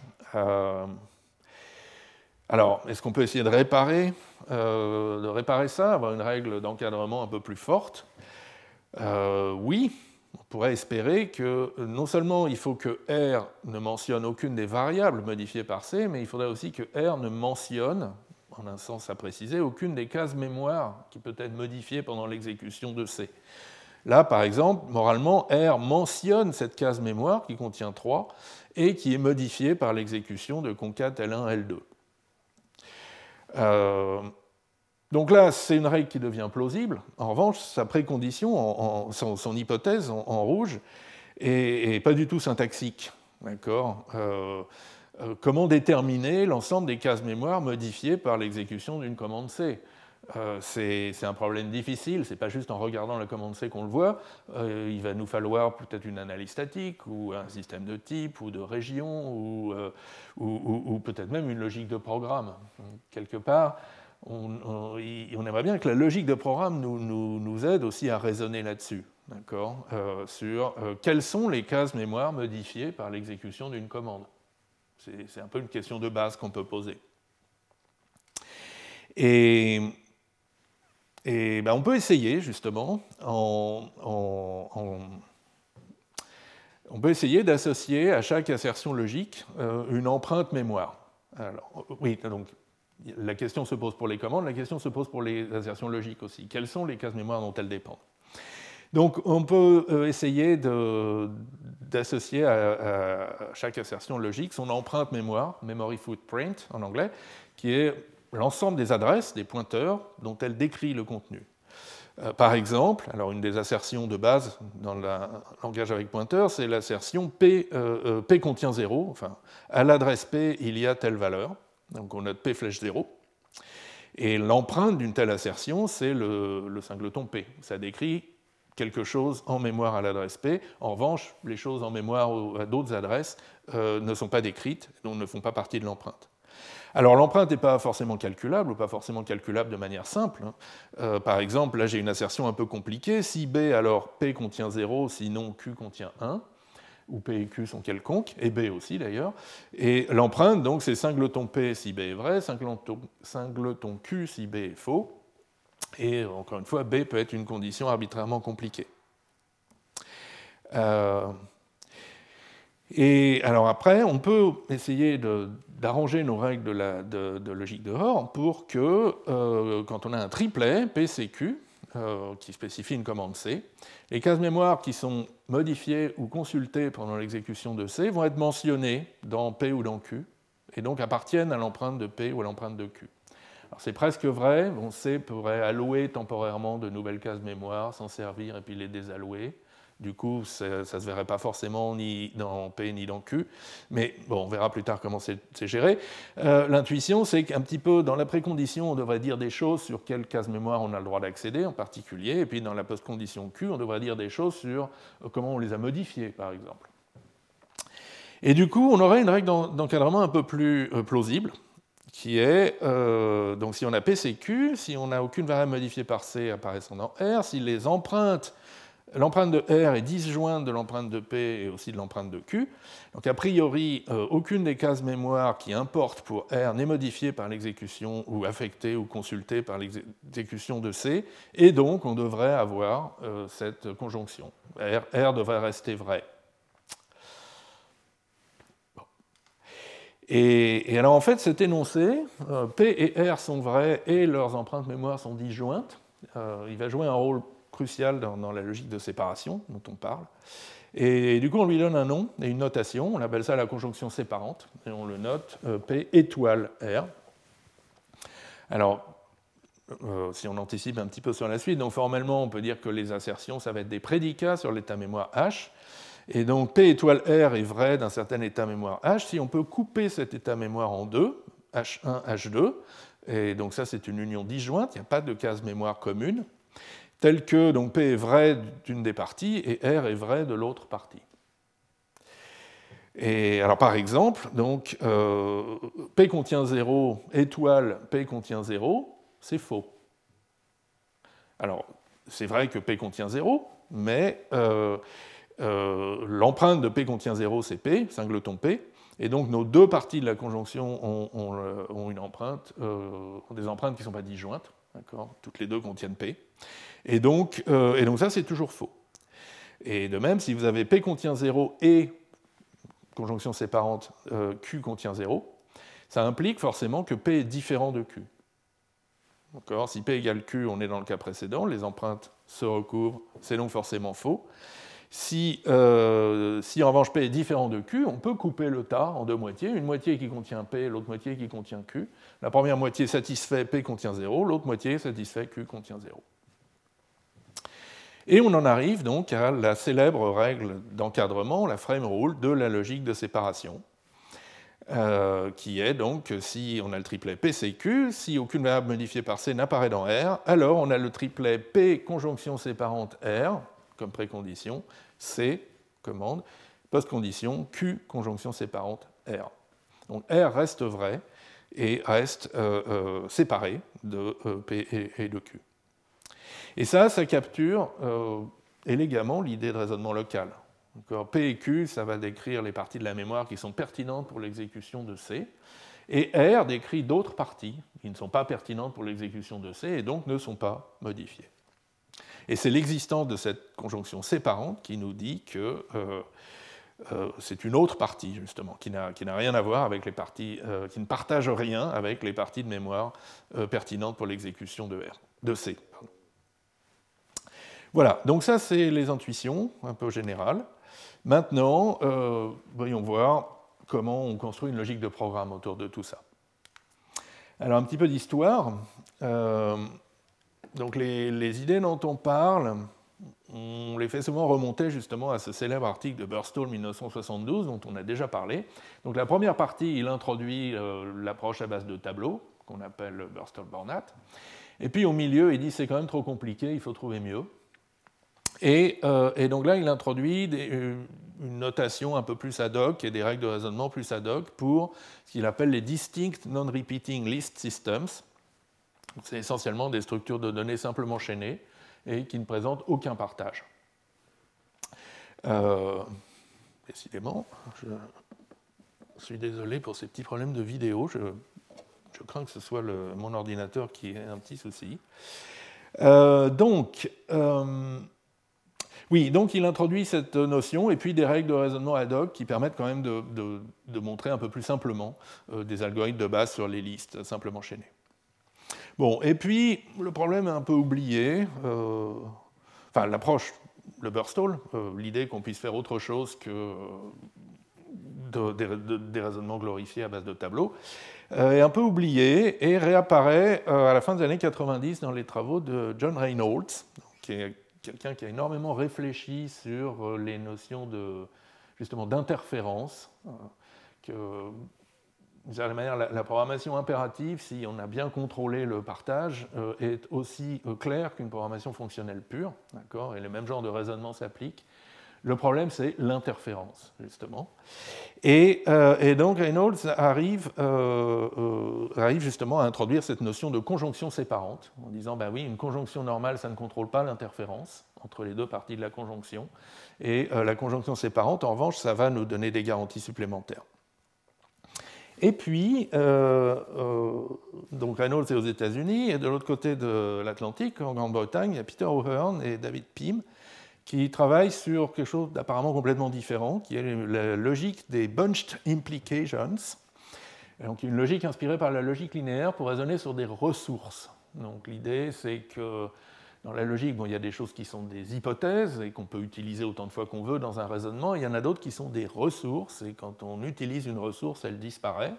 alors, est-ce qu'on peut essayer de réparer euh, de réparer ça, avoir une règle d'encadrement un peu plus forte? Euh, Oui, on pourrait espérer que non seulement il faut que R ne mentionne aucune des variables modifiées par C, mais il faudrait aussi que R ne mentionne, en un sens à préciser, aucune des cases mémoire qui peut être modifiée pendant l'exécution de C. Là, par exemple, moralement, R mentionne cette case mémoire qui contient 3 et qui est modifiée par l'exécution de concat L1, L2. Euh, donc là, c'est une règle qui devient plausible. En revanche, sa précondition, son, hypothèse en, rouge, est, pas du tout syntaxique. D'accord? Euh, Comment déterminer l'ensemble des cases mémoire modifiées par l'exécution d'une commande C? C'est un problème difficile, c'est pas juste en regardant la commande C qu'on le voit, il va nous falloir peut-être une analyse statique ou un système de type ou de région ou, peut-être même une logique de programme. Quelque part, on, aimerait bien que la logique de programme nous, aide aussi à raisonner là-dessus, euh, sur euh, quelles sont les cases mémoire modifiées par l'exécution d'une commande. C'est un peu une question de base qu'on peut poser. Et, ben, on peut essayer justement en on peut essayer d'associer à chaque assertion logique euh, une empreinte mémoire. Oui, donc la question se pose pour les commandes, la question se pose pour les assertions logiques aussi. Quelles sont les cases mémoire dont elles dépendent? Donc on peut euh, essayer d'associer à, chaque assertion logique son empreinte mémoire, memory footprint en anglais, qui est l'ensemble des adresses, des pointeurs dont elle décrit le contenu. Euh, par exemple, alors une des assertions de base dans le langage avec pointeur, c'est l'assertion P, euh, contient 0, enfin, à l'adresse P, il y a telle valeur, donc on note P flèche 0, et l'empreinte d'une telle assertion, c'est le, singleton P. Ça décrit quelque chose en mémoire à l'adresse P. En revanche, les choses en mémoire à d'autres adresses euh, ne sont pas décrites, donc ne font pas partie de l'empreinte. Alors l'empreinte n'est pas forcément calculable, ou pas forcément calculable de manière simple. Hein. Euh, par exemple, là j'ai une assertion un peu compliquée. Si B, alors P contient 0, sinon Q contient 1, ou P et Q sont quelconques, et B aussi d'ailleurs. Et l'empreinte, donc, c'est singleton P si B est vrai, singleton, Q si B est faux. Et encore une fois, B peut être une condition arbitrairement compliquée. Euh, et alors après, on peut essayer d'arranger nos règles de, logique de Hoare pour que, euh, quand on a un triplet, PCQ, euh, qui spécifie une commande C, les cases mémoire qui sont modifiées ou consultées pendant l'exécution de C vont être mentionnées dans P ou dans Q, et donc appartiennent à l'empreinte de P ou à l'empreinte de Q. c'est presque vrai, bon, C pourrait allouer temporairement de nouvelles cases mémoire, s'en servir et puis les désallouer. Du coup, ça ne se verrait pas forcément ni dans P ni dans Q. Mais on verra plus tard comment c'est géré. Euh, l'intuition, c'est qu'un petit peu dans la précondition, on devrait dire des choses sur quelle case mémoire on a le droit d'accéder en particulier. Et puis dans la postcondition Q, on devrait dire des choses sur euh, comment on les a modifiées, par exemple. Et du coup, on aurait une règle d'encadrement un peu plus euh, plausible, qui est, donc si on a PCQ, si on n'a aucune variable modifiée par C apparaissant dans R, si les empreintes L'empreinte de R est disjointe de l'empreinte de P et aussi de l'empreinte de Q. Donc a priori, euh, aucune des cases mémoire qui importent pour R n'est modifiée par l'exécution ou affectée ou consultée par l'exécution de C, et donc on devrait avoir euh, cette conjonction. R, devrait rester vrai. Et, alors en fait, cet énoncé, euh, P et R sont vrais et leurs empreintes mémoire sont disjointes. il va jouer un rôle crucial dans, la logique de séparation dont on parle. Et, du coup, on lui donne un nom et une notation. On appelle ça la conjonction séparante. Et on le note euh, P étoile R. Alors, euh, si on anticipe un petit peu sur la suite, donc formellement, on peut dire que les assertions, ça va être des prédicats sur l'état mémoire H. Et donc, P étoile R est vrai d'un certain état mémoire H si on peut couper cet état mémoire en deux, H1, H2. Et donc, ça, c'est une union disjointe, il n'y a pas de case mémoire commune tel que donc, P est vrai d'une des parties et R est vrai de l'autre partie. Et alors par exemple, donc, euh, P contient 0, étoile P contient 0, c'est faux. Alors c'est vrai que P contient 0, mais euh, euh, l'empreinte de P contient 0, c'est P, singleton P, et donc nos deux parties de la conjonction ont, une empreinte, ont des empreintes qui ne sont pas disjointes, toutes les deux contiennent P. Et donc, euh, et donc ça, c'est toujours faux. Et de même, si vous avez P contient 0 et conjonction séparante euh, Q contient 0, ça implique forcément que P est différent de Q. Si P égale Q, on est dans le cas précédent, les empreintes se recouvrent, c'est donc forcément faux. Si, euh, si, en revanche P est différent de Q, on peut couper le tas en deux moitiés, une moitié qui contient P, l'autre moitié qui contient Q. La première moitié satisfait P contient 0, l'autre moitié satisfait Q contient 0. Et on en arrive donc à la célèbre règle d'encadrement, la frame rule de la logique de séparation, euh, qui est donc si on a le triplet PCQ, si aucune variable modifiée par C n'apparaît dans R, alors on a le triplet P conjonction séparante R comme précondition, C commande, post-condition Q conjonction séparante R. Donc R reste vrai et reste euh, euh, séparé de P et de Q. Et ça, ça capture euh, élégamment l'idée de raisonnement local. P et Q, ça va décrire les parties de la mémoire qui sont pertinentes pour l'exécution de C. Et R décrit d'autres parties qui ne sont pas pertinentes pour l'exécution de C et donc ne sont pas modifiées. Et c'est l'existence de cette conjonction séparante qui nous dit que euh, euh, c'est une autre partie, justement, qui n'a rien à voir avec les parties, qui ne partage rien avec les parties de mémoire pertinentes pour l'exécution de, de C. Voilà, donc ça c'est les intuitions, un peu générales. Maintenant, euh, voyons voir comment on construit une logique de programme autour de tout ça. Alors un petit peu d'histoire. Euh, donc les, idées dont on parle, on les fait souvent remonter justement à ce célèbre article de Burstall 1972 dont on a déjà parlé. Donc la première partie, il introduit euh, l'approche à base de tableaux, qu'on appelle Burstall-Bornat. Et puis au milieu, il dit c'est quand même trop compliqué, il faut trouver mieux. Euh, et, donc là, il introduit euh, une notation un peu plus ad hoc et des règles de raisonnement plus ad hoc pour ce qu'il appelle les distinct non-repeating list systems. C'est essentiellement des structures de données simplement chaînées et qui ne présentent aucun partage. Euh, décidément, je suis désolé pour ces petits problèmes de vidéo. Je, crains que ce soit mon ordinateur qui ait un petit souci. donc, oui, donc il introduit cette notion et puis des règles de raisonnement ad hoc qui permettent quand même de, montrer un peu plus simplement euh, des algorithmes de base sur les listes simplement chaînées. Bon, et puis le problème est un peu oublié, euh, enfin l'approche, le Burstall, euh, l'idée qu'on puisse faire autre chose que des raisonnements glorifiés à base de tableaux, est un peu oublié et réapparaît à la fin des années 90 dans les travaux de John Reynolds, qui est quelqu'un qui a énormément réfléchi sur euh, les notions de, justement d'interférence, euh, la, manière, la, programmation impérative, si on a bien contrôlé le partage, euh, est aussi claire qu'une programmation fonctionnelle pure, d'accord Et le même genre de raisonnement s'applique. Le problème, c'est l'interférence, justement. Et, donc Reynolds arrive, arrive, justement à introduire cette notion de conjonction séparante, en disant, ben oui, une conjonction normale, ça ne contrôle pas l'interférence entre les deux parties de la conjonction, et la conjonction séparante, en revanche, ça va nous donner des garanties supplémentaires. Et puis, euh, euh, donc Reynolds est aux États-Unis, et de l'autre côté de l'Atlantique, en Grande-Bretagne, il y a Peter O'Hearn et David Pym qui travaillent sur quelque chose d'apparemment complètement différent, qui est la logique des bunched implications. Donc une logique inspirée par la logique linéaire pour raisonner sur des ressources. Donc l'idée, c'est que dans la logique, bon, il y a des choses qui sont des hypothèses et qu'on peut utiliser autant de fois qu'on veut dans un raisonnement. il y en a d'autres qui sont des ressources. Et quand on utilise une ressource, elle disparaît.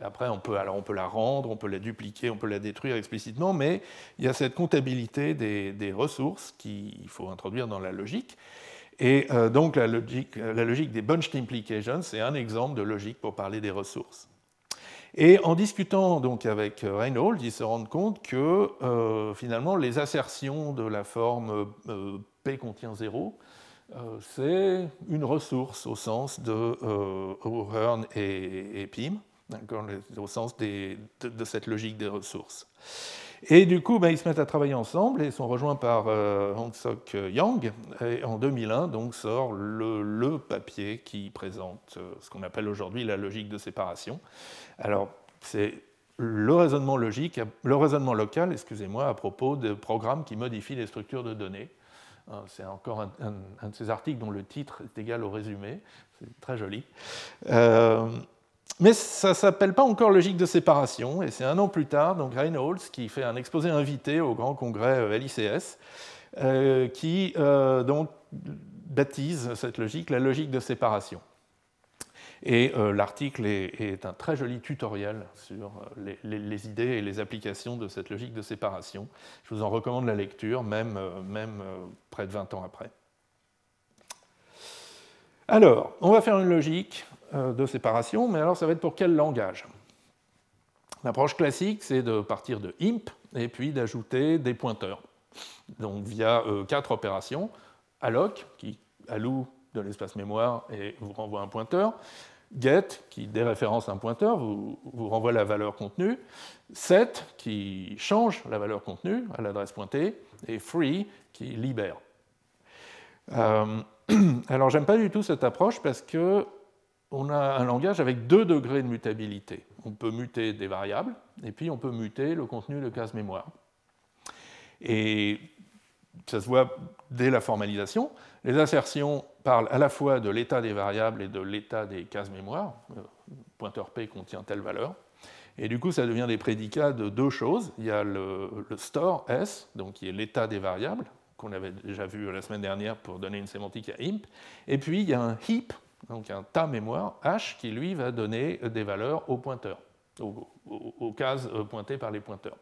Après, on peut, alors on peut la rendre, on peut la dupliquer, on peut la détruire explicitement. Mais il y a cette comptabilité des, ressources qu'il faut introduire dans la logique. Et euh, donc la logique, la logique des bunched implications, c'est un exemple de logique pour parler des ressources. Et en discutant donc avec Reinhold, ils se rendent compte que euh, finalement les assertions de la forme euh, P contient 0, euh, c'est une ressource au sens de O'Hearn et, Pym, au sens de, cette logique des ressources. Et du coup, ben, ils se mettent à travailler ensemble et sont rejoints par Hong Sok Yang. Et en 2001, donc, sort le, papier qui présente ce qu'on appelle aujourd'hui la logique de séparation. Alors, c'est le raisonnement logique, le raisonnement local, excusez-moi, à propos de programmes qui modifient les structures de données. Hein, c'est encore un, de ces articles dont le titre est égal au résumé. C'est très joli. Euh, mais ça ne s'appelle pas encore logique de séparation, et c'est un an plus tard, donc Reynolds, qui fait un exposé invité au grand congrès euh, LICS, euh, qui donc baptise cette logique la logique de séparation. Et euh, l'article est, un très joli tutoriel sur euh, les, idées et les applications de cette logique de séparation. Je vous en recommande la lecture, même, euh, même près de 20 ans après. Alors, on va faire une logique de séparation, mais alors ça va être pour quel langage? L'approche classique, c'est de partir de imp et puis d'ajouter des pointeurs. Donc via quatre opérations, alloc, qui alloue de l'espace mémoire et vous renvoie un pointeur. Get, qui déréférence un pointeur, vous, vous renvoie la valeur contenue. Set, qui change la valeur contenue à l'adresse pointée. Et free, qui libère. Euh, alors, j'aime pas du tout cette approche parce que on a un langage avec deux degrés de mutabilité. On peut muter des variables, et puis on peut muter le contenu de case mémoire. Et ça se voit dès la formalisation. Les assertions parlent à la fois de l'état des variables et de l'état des cases mémoire. Euh, pointeur P contient telle valeur. Et du coup, ça devient des prédicats de deux choses. Il y a le, store S, donc qui est l'état des variables, qu'on avait déjà vu la semaine dernière pour donner une sémantique à imp. Et puis, il y a un heap, donc un tas mémoire, H, qui lui va donner des valeurs aux pointeurs, aux, cases euh, pointées par les pointeurs.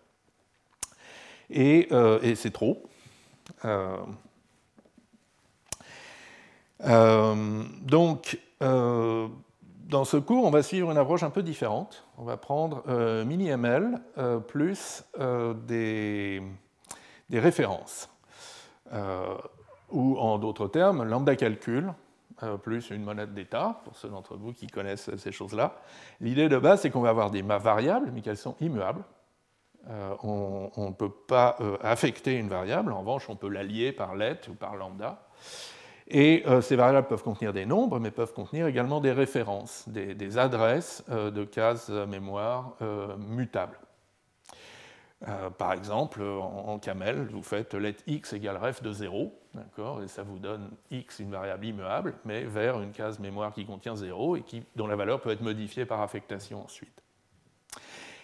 Et, euh, c'est trop. Euh, donc, dans ce cours, on va suivre une approche un peu différente. On va prendre mini-ML plus des, des, références. ou en d'autres termes, lambda calcul plus une monade d'état, pour ceux d'entre vous qui connaissent ces choses-là. L'idée de base, c'est qu'on va avoir des variables, mais qu'elles sont immuables. Euh, on ne peut pas euh, affecter une variable, en revanche, on peut la lier par let ou par lambda. Et euh, ces variables peuvent contenir des nombres, mais peuvent contenir également des références, des, adresses de cases mémoire mutables. Par exemple, en, camel, vous faites let x égale ref de 0, et ça vous donne x, une variable immuable, mais vers une case mémoire qui contient 0 et dont la valeur peut être modifiée par affectation ensuite.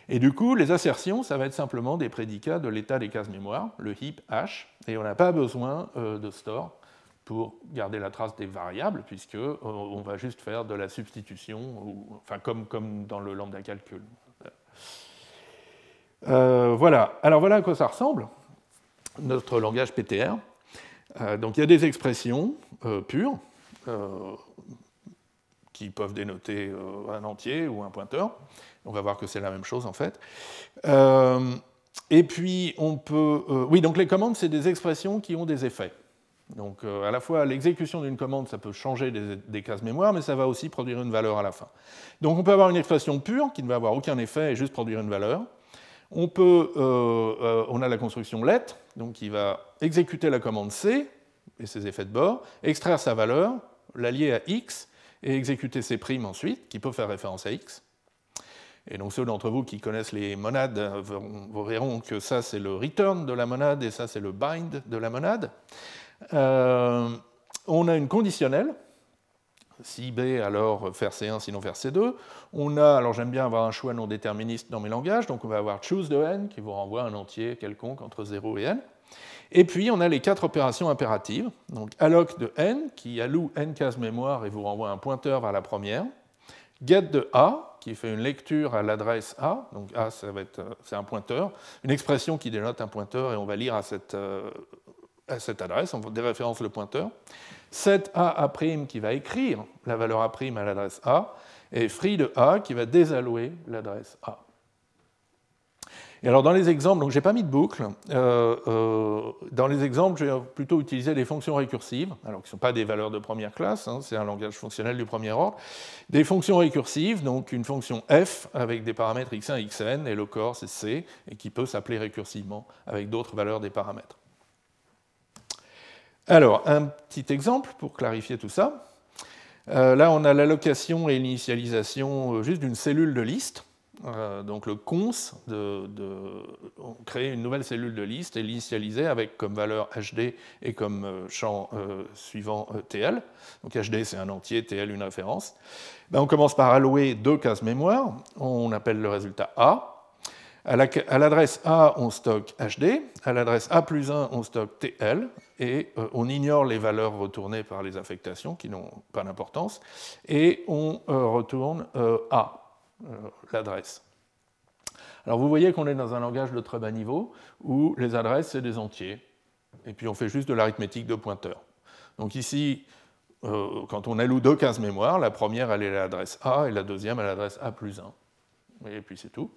Et du coup, les assertions, ça va être simplement des prédicats de l'état des cases mémoire, le heap hash, et on n'a pas besoin euh, de store pour garder la trace des variables, puisque euh, on va juste faire de la substitution, enfin comme, comme dans le lambda calcul. Euh, voilà. Alors voilà à quoi ça ressemble, notre langage PTR. donc il y a des expressions pures qui peuvent dénoter un entier ou un pointeur. On va voir que c'est la même chose en fait. Euh, et puis on peut. Euh, oui, donc les commandes, c'est des expressions qui ont des effets. Donc à la fois l'exécution d'une commande, ça peut changer des, des, cases mémoire, mais ça va aussi produire une valeur à la fin. Donc on peut avoir une expression pure qui ne va avoir aucun effet et juste produire une valeur. On, peut, on a la construction let, donc qui va exécuter la commande C et ses effets de bord, extraire sa valeur, l'allier à x et exécuter ses primes ensuite, qui peuvent faire référence à x. Et donc ceux d'entre vous qui connaissent les monades verront que ça c'est le return de la monade et ça c'est le bind de la monade. Euh, on a une conditionnelle, si B alors faire C1 sinon faire C2. On a, alors j'aime bien avoir un choix non déterministe dans mes langages, donc on va avoir choose de n qui vous renvoie un entier quelconque entre 0 et n. Et puis on a les quatre opérations impératives, donc alloc de n qui alloue n cases mémoire et vous renvoie un pointeur vers la première, get de a qui fait une lecture à l'adresse A, donc A c'est un pointeur, une expression qui dénote un pointeur et on va lire à cette, euh, à cette adresse, on déréférence le pointeur. Set A qui va écrire la valeur A' à l'adresse A, et free de A qui va désallouer l'adresse A. Et alors dans les exemples, donc j'ai pas mis de boucle, euh, euh, dans les exemples, j'ai plutôt utilisé des fonctions récursives, alors qui ne sont pas des valeurs de première classe, hein, c'est un langage fonctionnel du premier ordre, des fonctions récursives, donc une fonction f avec des paramètres x1 xn, et le corps c'est c, et qui peut s'appeler récursivement avec d'autres valeurs des paramètres. Alors, un petit exemple pour clarifier tout ça. Euh, là, on a l'allocation et l'initialisation juste d'une cellule de liste. Euh, donc le cons, de, créer une nouvelle cellule de liste et l'initialiser avec comme valeur HD et comme euh, champ euh, suivant TL. Donc HD c'est un entier, TL une référence. Ben, on commence par allouer deux cases mémoire, on appelle le résultat A. À l'adresse A, on stocke HD, à l'adresse A plus 1, on stocke TL, et on ignore les valeurs retournées par les affectations qui n'ont pas d'importance, et on retourne A. Euh, l'adresse. Alors vous voyez qu'on est dans un langage de très bas niveau où les adresses, c'est des entiers. Et puis on fait juste de l'arithmétique de pointeurs. Donc ici, euh, quand on alloue deux cases mémoire, la première, elle est à l'adresse A et la deuxième à l'adresse A plus 1. Et puis c'est tout.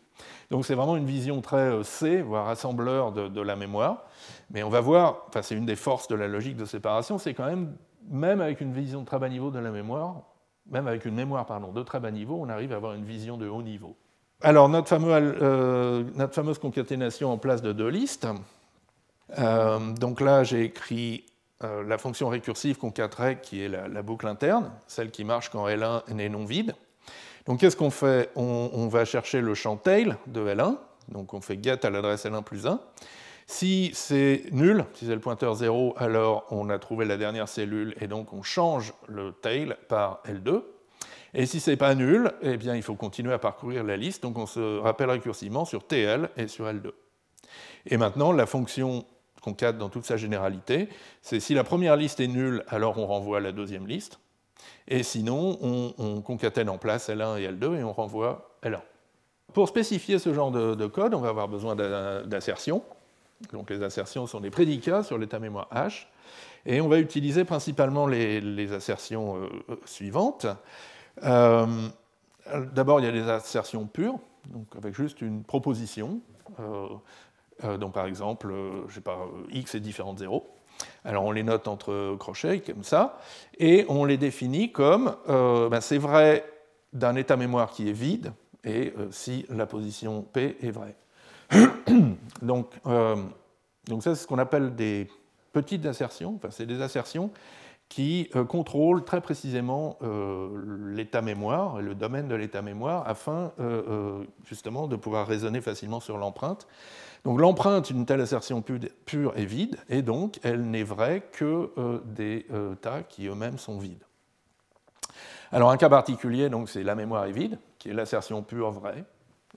Donc c'est vraiment une vision très euh, C, voire assembleur de, la mémoire. Mais on va voir, enfin c'est une des forces de la logique de séparation, c'est quand même, même avec une vision de très bas niveau de la mémoire, même avec une mémoire pardon, de très bas niveau, on arrive à avoir une vision de haut niveau. Alors, notre, euh, notre fameuse concaténation en place de deux listes. Euh, donc là, j'ai écrit la fonction récursive concatrec, qui est la, boucle interne, celle qui marche quand L1 n'est non vide. Donc, qu'est-ce qu'on fait? On, va chercher le champ tail de L1, donc on fait get à l'adresse L1 plus 1. Si c'est nul, si c'est le pointeur 0, alors on a trouvé la dernière cellule et donc on change le tail par L2. Et si ce n'est pas nul, eh bien, il faut continuer à parcourir la liste, donc on se rappelle récursivement sur TL et sur L2. Et maintenant, la fonction qu'on cadre dans toute sa généralité, c'est si la première liste est nulle, alors on renvoie à la deuxième liste, et sinon, on, on concatène en place L1 et L2 et on renvoie L1. Pour spécifier ce genre de, de code, on va avoir besoin d'assertion. Donc les assertions sont des prédicats sur l'état mémoire H. Et on va utiliser principalement les, assertions euh, euh, suivantes. Euh, d'abord, il y a des assertions pures, donc avec juste une proposition. par exemple, je pas, x est différent de 0. Alors on les note entre crochets, comme ça, et on les définit comme ben, c'est vrai d'un état mémoire qui est vide, et si la position P est vraie. donc, euh, donc ça, c'est ce qu'on appelle des petites assertions. Enfin, c'est des assertions qui euh, contrôlent très précisément euh, l'état mémoire, le domaine de l'état mémoire, afin justement de pouvoir raisonner facilement sur l'empreinte. Donc l'empreinte d'une telle assertion pure est vide, et donc elle n'est vraie que des tas qui eux-mêmes sont vides. Alors un cas particulier, donc c'est la mémoire est vide, qui est l'assertion pure vraie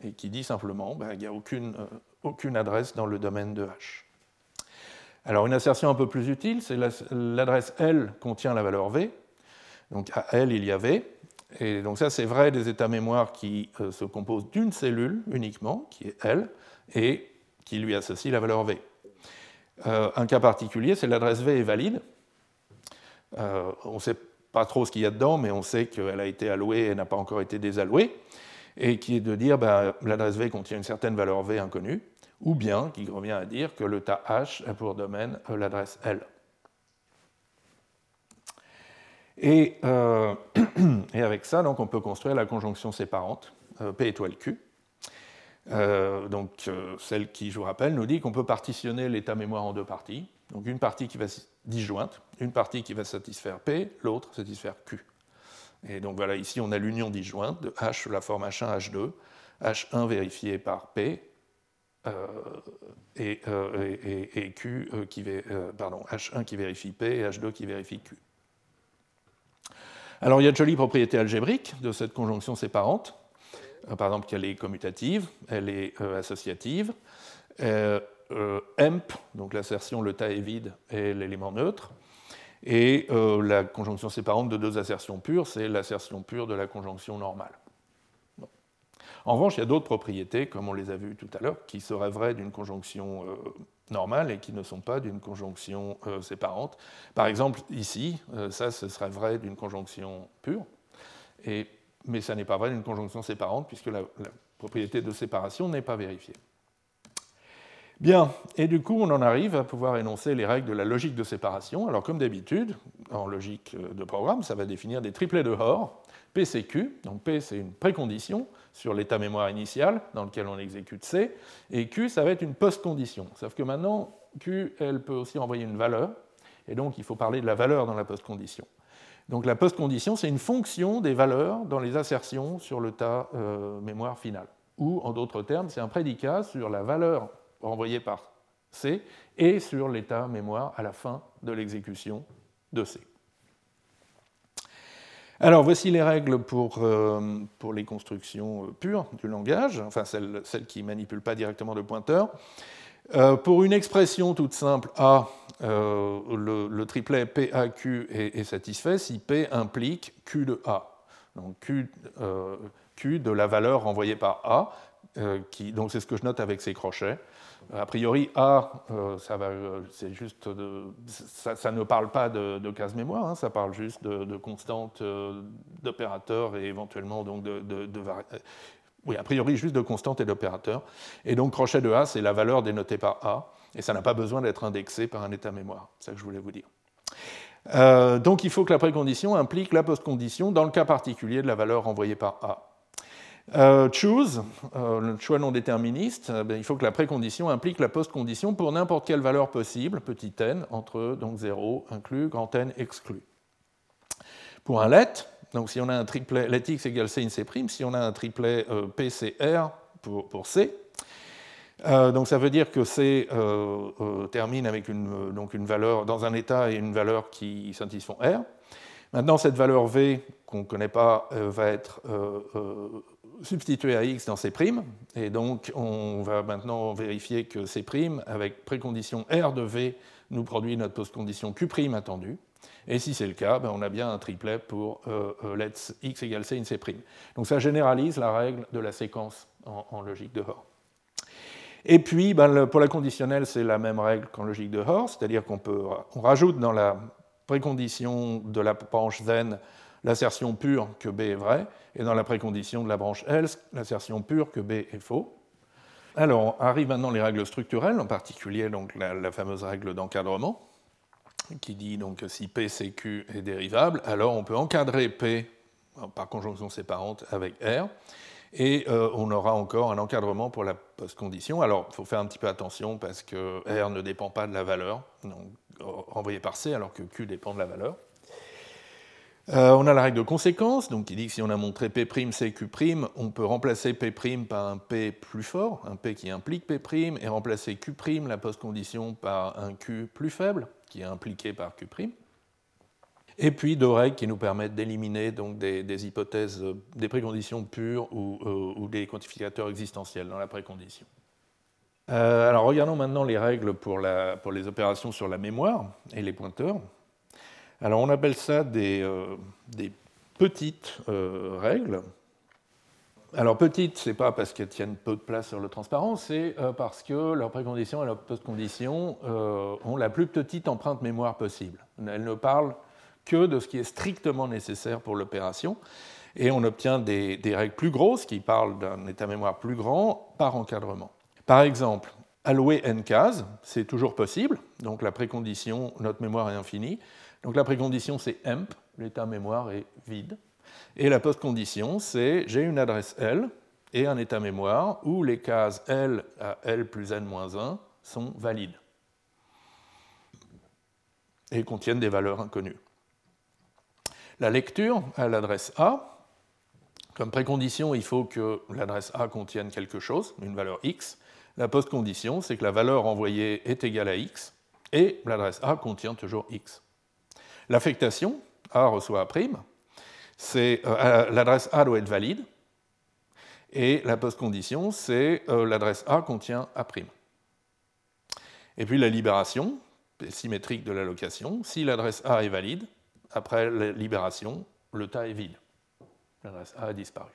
et qui dit simplement qu'il ben, n'y a aucune, euh, aucune adresse dans le domaine de H. Alors une assertion un peu plus utile, c'est l'adresse L contient la valeur V, donc à L il y a V, et donc ça c'est vrai des états mémoire qui euh, se composent d'une cellule uniquement, qui est L, et qui lui associe la valeur V. Euh, un cas particulier, c'est l'adresse V est valide. on ne sait pas trop ce qu'il y a dedans, mais on sait qu'elle a été allouée et n'a pas encore été désallouée et qui est de dire ben, l'adresse V contient une certaine valeur V inconnue, ou bien qui revient à dire que le tas H a pour domaine euh, l'adresse L. Et, et, avec ça, donc, on peut construire la conjonction séparante P étoile Q. donc, celle qui, je vous rappelle, nous dit qu'on peut partitionner l'état mémoire en deux parties. Donc, une partie qui va disjointe, une partie qui va satisfaire P, l'autre satisfaire Q. Et donc voilà, ici on a l'union disjointe de H sous la forme H1, H2, H1 vérifié par P, euh, euh, et, Q euh, qui pardon, H1 qui vérifie P et H2 qui vérifie Q. Alors il y a de jolies propriétés algébriques de cette conjonction séparante. Par exemple qu'elle est commutative, elle est associative. EMP, donc l'assertion le tas est vide, est l'élément neutre. Et la conjonction séparante de deux assertions pures, c'est l'assertion pure de la conjonction normale. En revanche, il y a d'autres propriétés, comme on les a vues tout à l'heure, qui seraient vraies d'une conjonction euh, normale et qui ne sont pas d'une conjonction euh, séparante. Par exemple, ici, euh, ça, ce serait vrai d'une conjonction pure, mais ça n'est pas vrai d'une conjonction séparante, puisque la, propriété de séparation n'est pas vérifiée. Bien, et du coup, on en arrive à pouvoir énoncer les règles de la logique de séparation. Alors, comme d'habitude, en logique de programme, ça va définir des triplets de Hoare, P c'est Q, donc P c'est une précondition, sur l'état mémoire initial dans lequel on exécute C, et Q, ça va être une post-condition. Sauf que maintenant, Q, elle peut aussi envoyer une valeur, et donc il faut parler de la valeur dans la post-condition. Donc la post-condition, c'est une fonction des valeurs dans les assertions sur le tas euh, mémoire final. Ou, en d'autres termes, c'est un prédicat sur la valeur renvoyée par C et sur l'état mémoire à la fin de l'exécution de C. Alors voici les règles pour, euh, les constructions euh, pures du langage, enfin celles, qui ne manipulent pas directement le pointeur. Euh, pour une expression toute simple A, le, triplet PAQ est, est, satisfait si P implique Q de A. Donc Q, Q de la valeur renvoyée par A, donc c'est ce que je note avec ces crochets. A priori, A, euh, ça, euh, ne parle pas de, case mémoire, hein, ça parle juste de, constantes euh, d'opérateurs et éventuellement donc de, oui, a priori juste de constantes et d'opérateurs. Et donc crochet de A, c'est la valeur dénotée par A, et ça n'a pas besoin d'être indexé par un état mémoire. C'est ça que je voulais vous dire. donc il faut que la précondition implique la postcondition dans le cas particulier de la valeur renvoyée par A. Euh, choose, euh, le choix non déterministe, euh, ben, il faut que la précondition implique la postcondition pour n'importe quelle valeur possible, petit n, entre donc 0 inclus, grand n exclu. Pour un let, donc si on a un triplet let x égale c in c', si on a un triplet PCR pour, pour C, donc ça veut dire que C termine avec une, donc une valeur dans un état et une valeur qui satisfont R. Maintenant, cette valeur V qu'on ne connaît pas va être substituer à x dans C', et donc on va maintenant vérifier que C', avec précondition R de V, nous produit notre postcondition Q' attendue. Et si c'est le cas, ben on a bien un triplet pour euh, euh, let's x égale c in C'. Donc ça généralise la règle de la séquence en, logique de Hoare. Et puis, ben, pour la conditionnelle, c'est la même règle qu'en logique de Hoare, c'est-à-dire qu'on on rajoute dans la précondition de la branche zen l'assertion pure que B est vrai, et dans la précondition de la branche else, l'assertion pure que B est faux. Alors, arrivent maintenant les règles structurelles, en particulier donc, la, fameuse règle d'encadrement, qui dit donc que si P, C, Q est dérivable, alors on peut encadrer P par conjonction séparante avec R, et euh, on aura encore un encadrement pour la postcondition. Alors, il faut faire un petit peu attention parce que R ne dépend pas de la valeur renvoyée par C, alors que Q dépend de la valeur. Euh, on a la règle de conséquence, donc qui dit que si on a montré P', C, Q', on peut remplacer P' par un P plus fort, un P qui implique P', et remplacer Q', la post-condition, par un Q plus faible, qui est impliqué par Q'. Et puis deux règles qui nous permettent d'éliminer des, hypothèses, euh, des préconditions pures euh, ou, des quantificateurs existentiels dans la précondition. alors regardons maintenant les règles pour les opérations sur la mémoire et les pointeurs. Alors on appelle ça des, euh, petites euh, règles. Alors petites, c'est pas parce qu'elles tiennent peu de place sur le transparent, c'est euh, parce que leur précondition et leur postcondition ont la plus petite empreinte mémoire possible. Elles ne parlent que de ce qui est strictement nécessaire pour l'opération, et on obtient des, des règles plus grosses qui parlent d'un état mémoire plus grand par encadrement. Par exemple, allouer n cases, c'est toujours possible, donc la précondition notre mémoire est infinie, Donc la précondition, c'est emp, l'état mémoire est vide. Et la postcondition, c'est j'ai une adresse L et un état mémoire où les cases L à L plus n-1 sont valides et contiennent des valeurs inconnues. La lecture à l'adresse A, comme précondition, il faut que l'adresse A contienne quelque chose, une valeur x. La postcondition, c'est que la valeur envoyée est égale à x et l'adresse A contient toujours x. L'affectation, A reçoit A', c'est euh, l'adresse A doit être valide et la postcondition, c'est euh, l'adresse A contient A'. Et puis la libération, symétrique de l'allocation, si l'adresse A est valide, après la libération, le tas est vide. L'adresse A a disparu.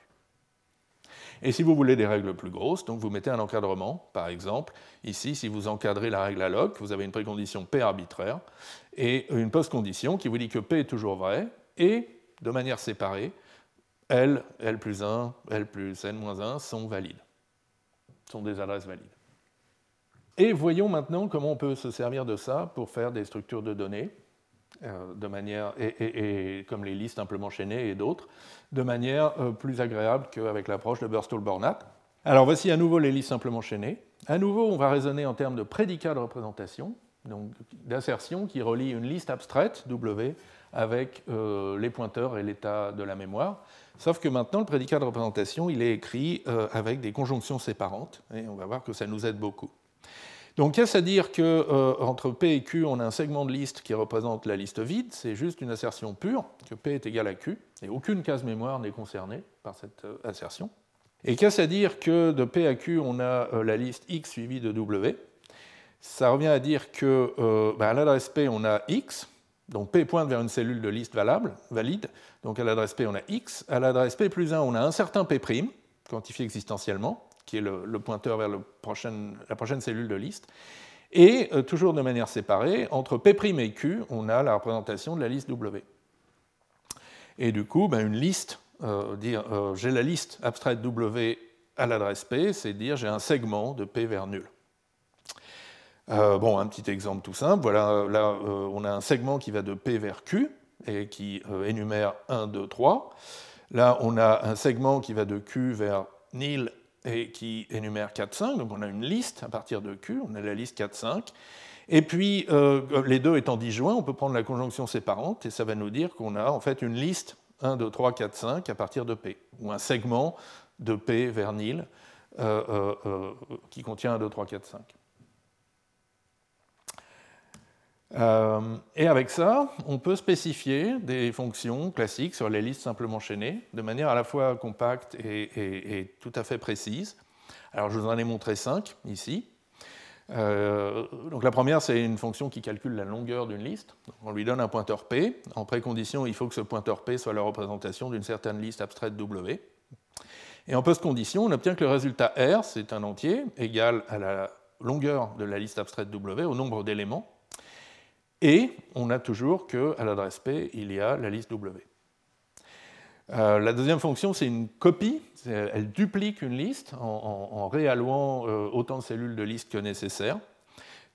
Et si vous voulez des règles plus grosses, donc vous mettez un encadrement, par exemple, ici, si vous encadrez la règle alloc, vous avez une précondition P arbitraire et une postcondition qui vous dit que P est toujours vrai et, de manière séparée, L, L plus 1, L plus N moins 1 sont valides, sont des adresses valides. Et voyons maintenant comment on peut se servir de ça pour faire des structures de données, euh, de manière, et, comme les listes simplement enchaînées et d'autres, de manière euh, plus agréable qu'avec l'approche de Burstall-Bornat. Alors voici à nouveau les listes simplement enchaînées. À nouveau, on va raisonner en termes de prédicat de représentation, donc d'assertion qui relie une liste abstraite, W, avec euh, les pointeurs et l'état de la mémoire. Sauf que maintenant, le prédicat de représentation, il est écrit avec des conjonctions séparantes, et on va voir que ça nous aide beaucoup. Donc, qu'est-ce à dire qu'entre euh, P et Q, on a un segment de liste qui représente la liste vide C'est juste une assertion pure, que P est égal à Q, et aucune case mémoire n'est concernée par cette euh, assertion. Et qu'est-ce à dire que de P à Q, on a euh, la liste X suivie de W? Ça revient à dire que bah, à l'adresse P, on a X, donc P pointe vers une cellule de liste valable, valide, donc à l'adresse P, on a X. À l'adresse P plus 1, on a un certain P', quantifié existentiellement, qui est le, pointeur vers la prochaine cellule de liste. Et euh, toujours de manière séparée, entre P' et Q, on a la représentation de la liste W. Et du coup, ben, une liste, euh, dire euh, j'ai la liste abstraite W à l'adresse P, c'est dire j'ai un segment de P vers nul. Bon, un petit exemple tout simple. Voilà, là, on a un segment qui va de P vers Q et qui énumère 1, 2, 3. Là, on a un segment qui va de Q vers nil et qui énumère 4, 5. Donc on a une liste à partir de Q, on a la liste 4, 5. Et puis, euh, les deux étant disjoints, on peut prendre la conjonction séparante et ça va nous dire qu'on a en fait une liste 1, 2, 3, 4, 5 à partir de P, ou un segment de P vers nil euh, euh, qui contient 1, 2, 3, 4, 5. Euh, et avec ça, on peut spécifier des fonctions classiques sur les listes simplement chaînées de manière à la fois compacte et, tout à fait précise. Alors je vous en ai montré cinq ici. Euh, donc la première, c'est une fonction qui calcule la longueur d'une liste. on lui donne un pointeur P. En précondition, il faut que ce pointeur P soit la représentation d'une certaine liste abstraite W. Et en post-condition, on obtient que le résultat R, c'est un entier, égal à la longueur de la liste abstraite W, au nombre d'éléments. Et on a toujours qu'à l'adresse P, il y a la liste W. Euh, la deuxième fonction, c'est une copie. Elle duplique une liste en, réallouant euh, autant de cellules de liste que nécessaire.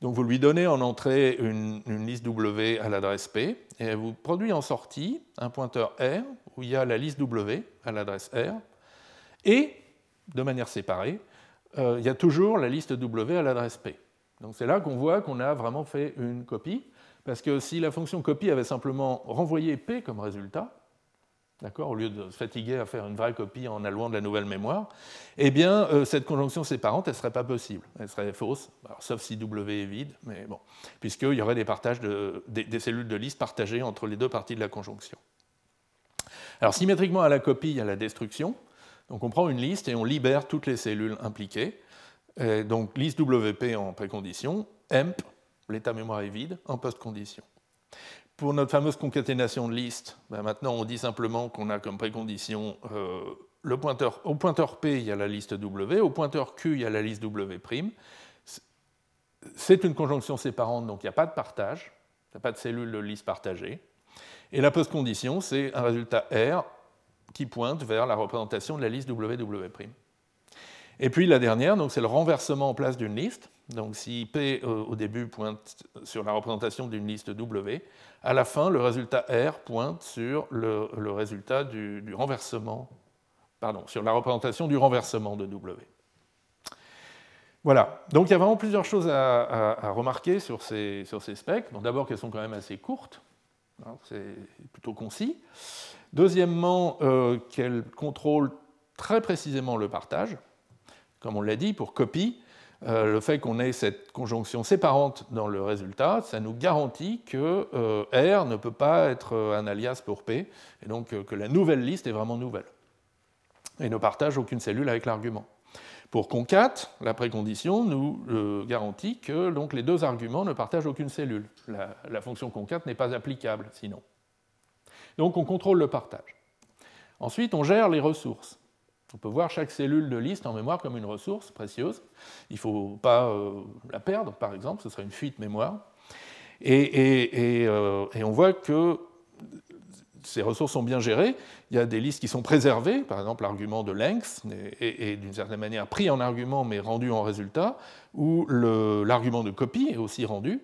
Donc vous lui donnez en entrée une, liste W à l'adresse P, et elle vous produit en sortie un pointeur R où il y a la liste W à l'adresse R, et de manière séparée, euh, il y a toujours la liste W à l'adresse P. Donc c'est là qu'on voit qu'on a vraiment fait une copie. Parce que si la fonction copie avait simplement renvoyé P comme résultat, au lieu de se fatiguer à faire une vraie copie en allouant de la nouvelle mémoire, eh bien, euh, cette conjonction séparante, elle ne serait pas possible. Elle serait fausse, sauf si W est vide, mais bon, puisqu'il y aurait des, partages des, cellules de liste partagées entre les deux parties de la conjonction. Alors, symétriquement à la copie, il y a la destruction. Donc, on prend une liste et on libère toutes les cellules impliquées. donc, liste WP en précondition, emp l'état mémoire est vide en post-condition. Pour notre fameuse concaténation de liste, ben maintenant on dit simplement qu'on a comme précondition euh, le pointeur, au pointeur P, il y a la liste W, au pointeur Q, il y a la liste W'. C'est une conjonction séparante, donc il n'y a pas de partage, il n'y a pas de cellule de liste partagée. Et la post-condition, c'est un résultat R qui pointe vers la représentation de la liste WW'. Et puis la dernière, c'est le renversement en place d'une liste. Donc si P au début pointe sur la représentation d'une liste W, à la fin, le résultat R pointe sur le, résultat du, renversement, pardon, sur la représentation du renversement de W. Voilà, donc il y a vraiment plusieurs choses à, remarquer sur ces, sur ces specs. D'abord qu'elles sont quand même assez courtes, hein, c'est plutôt concis. Deuxièmement, euh, qu'elles contrôlent très précisément le partage. Comme on l'a dit, pour copie, euh, le fait qu'on ait cette conjonction séparante dans le résultat, ça nous garantit que euh, R ne peut pas être un alias pour P, et donc que la nouvelle liste est vraiment nouvelle, et ne partage aucune cellule avec l'argument. Pour concat, la précondition nous euh, garantit que donc, les deux arguments ne partagent aucune cellule. La, fonction concat n'est pas applicable sinon. Donc on contrôle le partage. Ensuite, on gère les ressources. On peut voir chaque cellule de liste en mémoire comme une ressource précieuse. Il ne faut pas euh, la perdre, par exemple, ce serait une fuite mémoire. Et, euh, et on voit que ces ressources sont bien gérées. Il y a des listes qui sont préservées, par exemple l'argument de length est, d'une certaine manière pris en argument mais rendu en résultat, ou l'argument de copie est aussi rendu.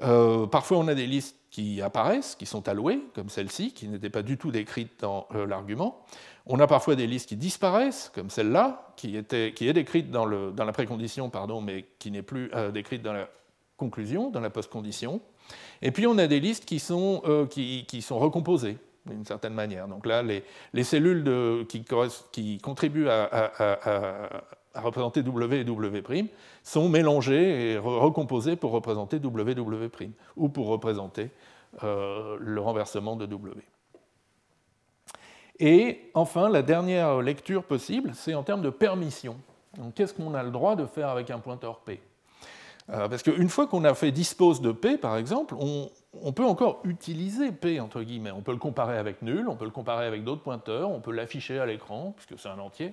Euh, parfois on a des listes qui apparaissent, qui sont allouées, comme celle-ci, qui n'était pas du tout décrite dans euh, l'argument. On a parfois des listes qui disparaissent, comme celle-là, qui, est décrite dans, la précondition, pardon, mais qui n'est plus euh, décrite dans la conclusion, dans la postcondition. Et puis on a des listes qui sont, qui, sont recomposées d'une certaine manière. Donc là, les, les cellules qui, contribuent à, représenter W et W' sont mélangées et recomposées pour représenter WW' ou pour représenter euh, le renversement de W. Et enfin, la dernière lecture possible, c'est en termes de permission. Qu'est-ce qu'on a le droit de faire avec un pointeur P? Euh, parce qu'une fois qu'on a fait dispose de P, par exemple, on, peut encore utiliser P, entre guillemets. On peut le comparer avec nul, on peut le comparer avec d'autres pointeurs, on peut l'afficher à l'écran, puisque c'est un entier.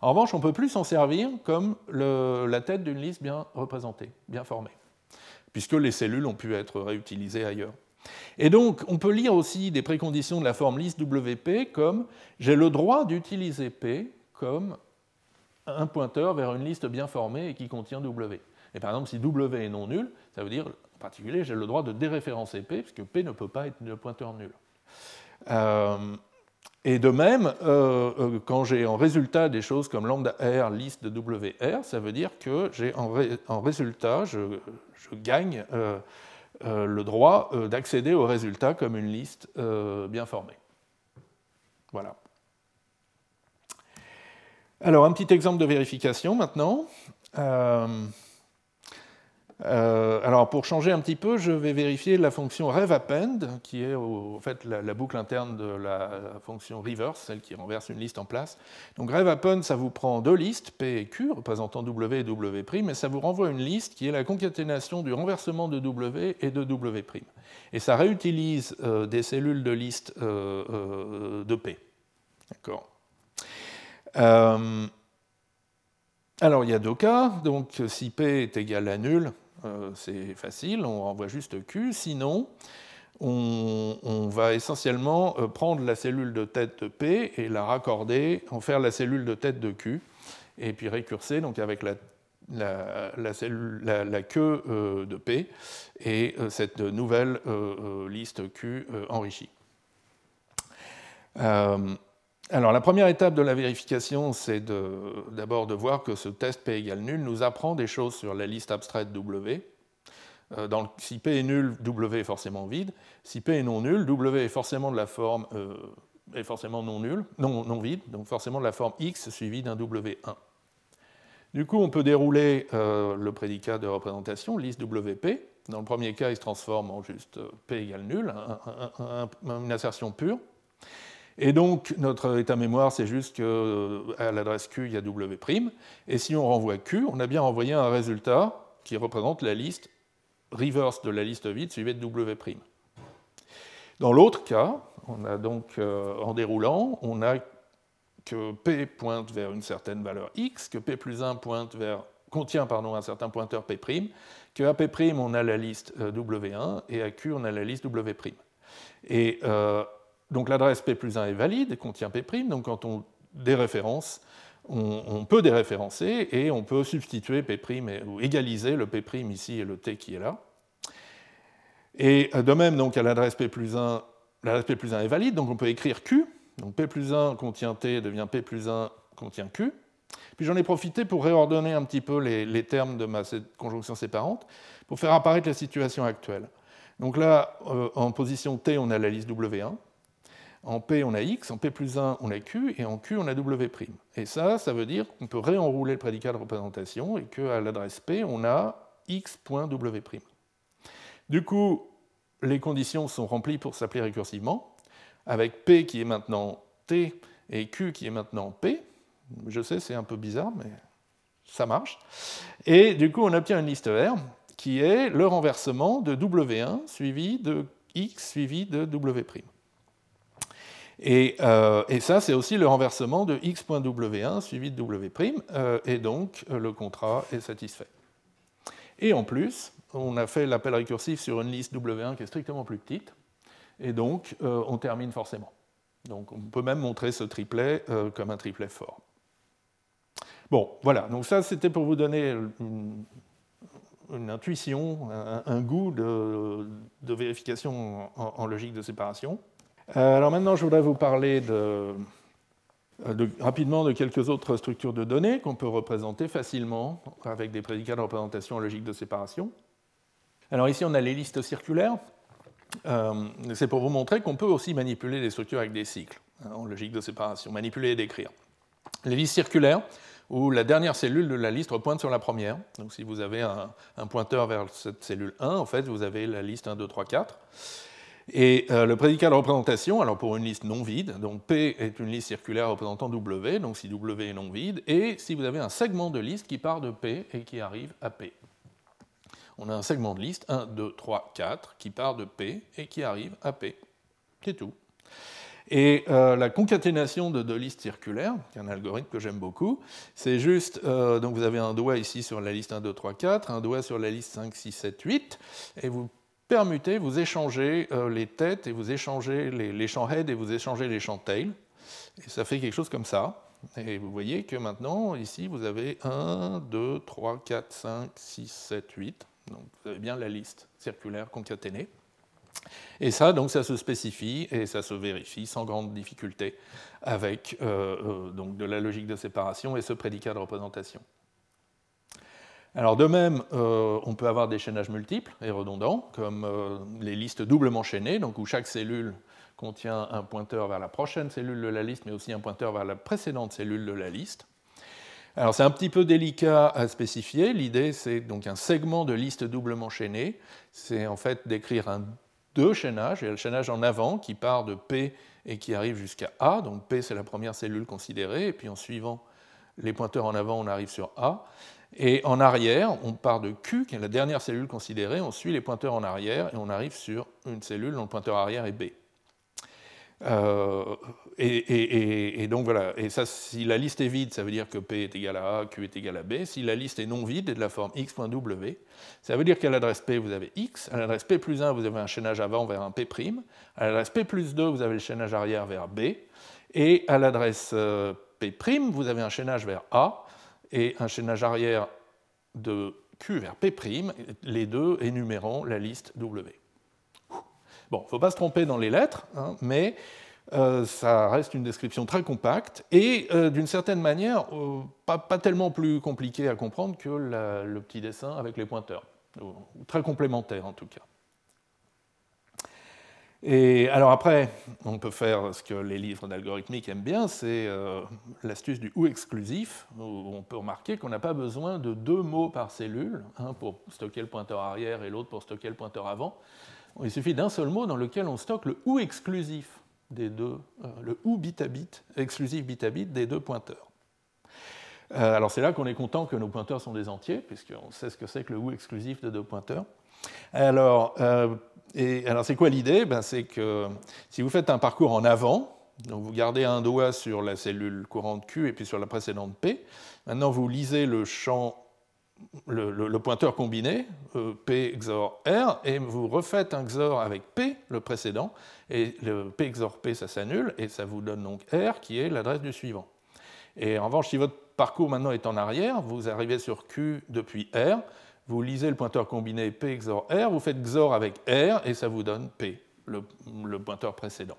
En revanche, on ne peut plus s'en servir comme la tête d'une liste bien représentée, bien formée, puisque les cellules ont pu être réutilisées ailleurs. Et donc, on peut lire aussi des préconditions de la forme liste WP comme j'ai le droit d'utiliser P comme un pointeur vers une liste bien formée et qui contient W. Et par exemple, si W est non nul, ça veut dire, en particulier, j'ai le droit de déréférencer P, puisque P ne peut pas être un pointeur nul. Euh, et de même, euh, euh, quand j'ai en résultat des choses comme lambda R, liste de WR, ça veut dire que j'ai en, résultat, je, gagne le droit d'accéder au résultat comme une liste bien formée. Voilà. Alors, un petit exemple de vérification maintenant. Euh, alors pour changer un petit peu, je vais vérifier la fonction revAppend, qui est en fait la, boucle interne de la, fonction reverse, celle qui renverse une liste en place. Donc revAppend, ça vous prend deux listes, P et Q, représentant W et W', mais ça vous renvoie une liste qui est la concaténation du renversement de W et de W'. Et ça réutilise euh, des cellules de liste euh, de P. D'accord alors il y a deux cas, donc si P est égal à nul, c'est facile, on renvoie juste Q. Sinon, on, va essentiellement euh, prendre la cellule de tête de P et la raccorder, en faire la cellule de tête de Q, et puis récurser donc avec la, queue euh, de P et cette nouvelle liste Q enrichie. Alors la première étape de la vérification, c'est d'abord de, voir que ce test P égale nul nous apprend des choses sur la liste abstraite W. Euh, si P est nul, W est forcément vide. Si P est non nul, W est forcément de la forme euh, est forcément non nul, non, vide, donc forcément de la forme X suivie d'un W1. Du coup, on peut dérouler euh, le prédicat de représentation, liste WP. Dans le premier cas, il se transforme en juste P égale nul, une assertion pure. Et donc, notre état mémoire, c'est juste qu'à euh, l'adresse Q, il y a W'. Et si on renvoie Q, on a bien renvoyé un résultat qui représente la liste reverse de la liste vide suivie de W'. Dans l'autre cas, on a donc, euh, en déroulant, on a que P pointe vers une certaine valeur X, que P plus 1 pointe vers, contient pardon, un certain pointeur P', qu'à P', on a la liste euh, W1, et à Q, on a la liste W'. Et donc l'adresse P plus 1 est valide, contient P', donc quand on déréférence, on, peut déréférencer et on peut substituer P' ou égaliser le P' ici et le T qui est là. Et de même, donc, à l'adresse P plus 1, l'adresse P plus 1 est valide, donc on peut écrire Q. Donc P plus 1 contient T devient P plus 1 contient Q. Puis j'en ai profité pour réordonner un petit peu les, termes de ma conjonction séparante pour faire apparaître la situation actuelle. Donc là, euh, en position T, on a la liste W1. En P, on a X, en P plus 1, on a Q, et en Q, on a W'. Et ça, ça veut dire qu'on peut réenrouler le prédicat de représentation et qu'à l'adresse P, on a X.W'. Du coup, les conditions sont remplies pour s'appeler récursivement, avec P qui est maintenant T et Q qui est maintenant P. Je sais, c'est un peu bizarre, mais ça marche. Et du coup, on obtient une liste R qui est le renversement de W1 suivi de X suivi de W'. Euh, et, ça, c'est aussi le renversement de x.w1 suivi de w', euh, et donc euh, le contrat est satisfait. Et en plus, on a fait l'appel récursif sur une liste w1 qui est strictement plus petite, et donc on termine forcément. Donc on peut même montrer ce triplet comme un triplet fort. Bon, voilà, donc ça c'était pour vous donner une, intuition, un, goût de, vérification en logique de séparation. Euh, alors maintenant, je voudrais vous parler euh, rapidement de quelques autres structures de données qu'on peut représenter facilement avec des prédicats de représentation en logique de séparation. Alors ici, on a les listes circulaires. Euh, c'est pour vous montrer qu'on peut aussi manipuler des structures avec des cycles hein, en logique de séparation, manipuler et décrire. Les listes circulaires, où la dernière cellule de la liste pointe sur la première. Donc si vous avez un, pointeur vers cette cellule 1, en fait, vous avez la liste 1, 2, 3, 4. Et euh, le prédicat de représentation, alors pour une liste non vide, donc P est une liste circulaire représentant W, donc si W est non vide, et si vous avez un segment de liste qui part de P et qui arrive à P. On a un segment de liste, 1, 2, 3, 4, qui part de P et qui arrive à P. C'est tout. Et euh, la concaténation de deux listes circulaires, qui est un algorithme que j'aime beaucoup, c'est juste, euh, donc vous avez un doigt ici sur la liste 1, 2, 3, 4, un doigt sur la liste 5, 6, 7, 8, et vous permutez, vous échangez euh, les têtes et vous échangez les, champs head et vous échangez les champs tail. Et ça fait quelque chose comme ça. Et vous voyez que maintenant, ici, vous avez 1, 2, 3, 4, 5, 6, 7, 8. Donc vous avez bien la liste circulaire concaténée. Et ça, donc, ça se spécifie et ça se vérifie sans grande difficulté avec euh, euh, donc de la logique de séparation et ce prédicat de représentation. Alors de même, euh, on peut avoir des chaînages multiples et redondants, comme euh, les listes doublement chaînées, donc où chaque cellule contient un pointeur vers la prochaine cellule de la liste, mais aussi un pointeur vers la précédente cellule de la liste. Alors c'est un petit peu délicat à spécifier. L'idée, c'est donc un segment de liste doublement chaînée. C'est en fait d'écrire un deux chaînages. Il y a le chaînage en avant qui part de P et qui arrive jusqu'à A. Donc P, c'est la première cellule considérée. Et puis en suivant les pointeurs en avant, on arrive sur A. Et en arrière, on part de Q, qui est la dernière cellule considérée, on suit les pointeurs en arrière et on arrive sur une cellule dont le pointeur arrière est B. Euh, et, donc voilà, et ça, si la liste est vide, ça veut dire que P est égal à A, Q est égal à B. Si la liste est non vide et de la forme x.w, ça veut dire qu'à l'adresse P, vous avez x, à l'adresse P plus 1, vous avez un chaînage avant vers un P', à l'adresse P plus 2, vous avez le chaînage arrière vers B, et à l'adresse euh, P', vous avez un chaînage vers A, et un chaînage arrière de Q vers P', les deux énumérant la liste W. Bon, il ne faut pas se tromper dans les lettres, hein, mais euh, ça reste une description très compacte et euh, d'une certaine manière euh, pas, tellement plus compliquée à comprendre que le petit dessin avec les pointeurs, très complémentaire en tout cas. Et alors après, on peut faire ce que les livres d'algorithmique aiment bien, c'est euh, l'astuce du ou exclusif, où on peut remarquer qu'on n'a pas besoin de deux mots par cellule, un pour stocker le pointeur arrière et l'autre pour stocker le pointeur avant. Il suffit d'un seul mot dans lequel on stocke le ou exclusif des deux, euh, le ou bit à bit, exclusif bit à bit des deux pointeurs. Euh, alors c'est là qu'on est content que nos pointeurs sont des entiers, puisqu'on sait ce que c'est que le ou exclusif de deux pointeurs. Alors, et alors, c'est quoi l'idée? Ben, C'est que si vous faites un parcours en avant, donc vous gardez un doigt sur la cellule courante Q et puis sur la précédente P, maintenant vous lisez le champ, le, pointeur combiné, euh, P XOR R, et vous refaites un XOR avec P, le précédent, et le P XOR P, ça s'annule, et ça vous donne donc R, qui est l'adresse du suivant. Et en revanche, si votre parcours maintenant est en arrière, vous arrivez sur Q depuis R, vous lisez le pointeur combiné P XOR R, vous faites XOR avec R et ça vous donne P, le, pointeur précédent.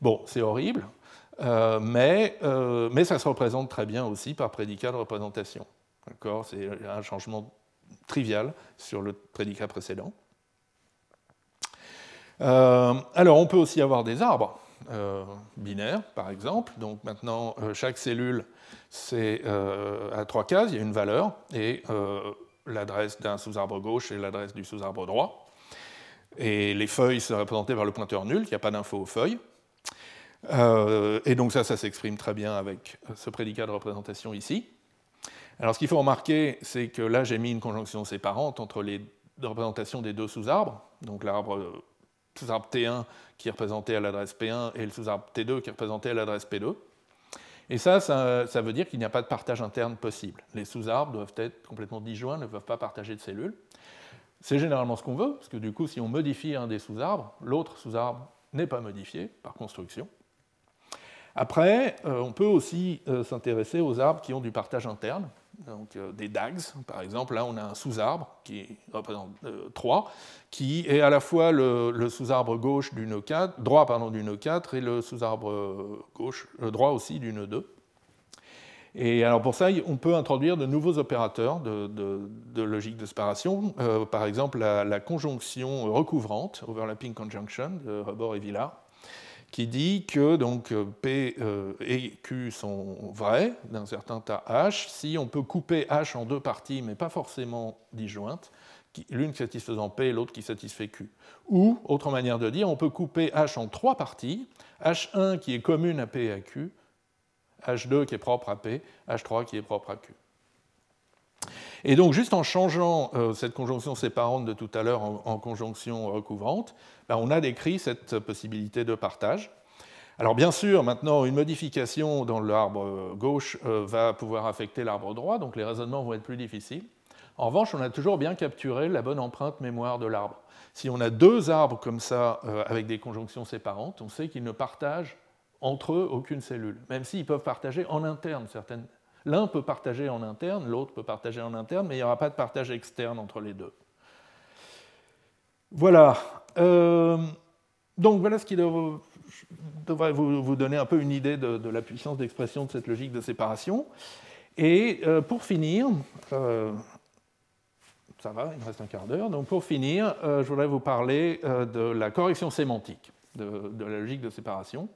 Bon, c'est horrible, euh, mais, euh, mais ça se représente très bien aussi par prédicat de représentation. C'est un changement trivial sur le prédicat précédent. Euh, alors, on peut aussi avoir des arbres binaires, par exemple. Donc maintenant, chaque cellule, c'est à trois cases, il y a une valeur, l'adresse d'un sous-arbre gauche et l'adresse du sous-arbre droit. Et les feuilles sont représentées par le pointeur nul, il n'y a pas d'info aux feuilles. Euh, et donc ça, ça s'exprime très bien avec ce prédicat de représentation ici. Alors ce qu'il faut remarquer, c'est que là, j'ai mis une conjonction séparante entre les représentations des deux sous-arbres, donc l'arbre sous-arbre T1 qui est représenté à l'adresse P1 et le sous-arbre T2 qui est représenté à l'adresse P2. Et ça, ça, veut dire qu'il n'y a pas de partage interne possible. Les sous-arbres doivent être complètement disjoints, ne peuvent pas partager de cellules. C'est généralement ce qu'on veut, parce que du coup, si on modifie un des sous-arbres, l'autre sous-arbre n'est pas modifié par construction. Après, euh, on peut aussi euh, s'intéresser aux arbres qui ont du partage interne, donc euh, des DAGs, par exemple. Là, on a un sous-arbre qui représente 3, qui est à la fois le, sous-arbre gauche du nœud 4, droit pardon, du nœud 4 et le sous-arbre gauche, droit aussi du nœud 2. Et alors pour ça, on peut introduire de nouveaux opérateurs de, logique de séparation, par exemple la, conjonction recouvrante, overlapping conjunction de Rebord et Villard, qui dit que donc, P euh, et Q sont vrais d'un certain tas H si on peut couper H en deux parties, mais pas forcément disjointes, l'une satisfaisant P et l'autre qui satisfait Q. Ou, autre manière de dire, on peut couper H en trois parties, H1 qui est commune à P et à Q, H2 qui est propre à P, H3 qui est propre à Q. Et donc, juste en changeant euh, cette conjonction séparante de tout à l'heure en, conjonction recouvrante, ben, on a décrit cette possibilité de partage. Alors, bien sûr, maintenant, une modification dans l'arbre gauche euh, va pouvoir affecter l'arbre droit, donc les raisonnements vont être plus difficiles. En revanche, on a toujours bien capturé la bonne empreinte mémoire de l'arbre. Si on a deux arbres comme ça, euh, avec des conjonctions séparantes, on sait qu'ils ne partagent entre eux aucune cellule, même s'ils peuvent partager en interne certaines L'un peut partager en interne, l'autre peut partager en interne, mais il n'y aura pas de partage externe entre les deux. Voilà. Euh, donc voilà ce qui devrait vous, donner un peu une idée de, la puissance d'expression de cette logique de séparation. Et euh, pour finir, euh, ça va, il me reste un quart d'heure. Donc pour finir, je voudrais vous parler de la correction sémantique de la logique de séparation.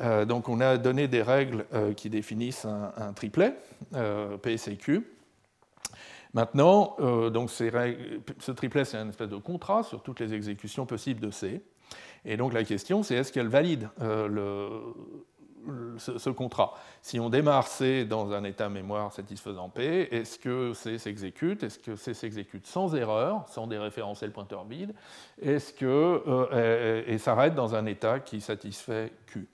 Euh, donc on a donné des règles euh, qui définissent un, triplet, euh, P, C, Q. Maintenant, donc ce triplet, c'est un espèce de contrat sur toutes les exécutions possibles de C. Et donc la question, c'est est-ce qu'elle valide ce, contrat? Si on démarre C dans un état mémoire satisfaisant P, est-ce que C s'exécute? Est-ce que C s'exécute sans erreur, sans déréférencer le pointeur vide Est-ce que et s'arrête dans un état qui satisfait Q?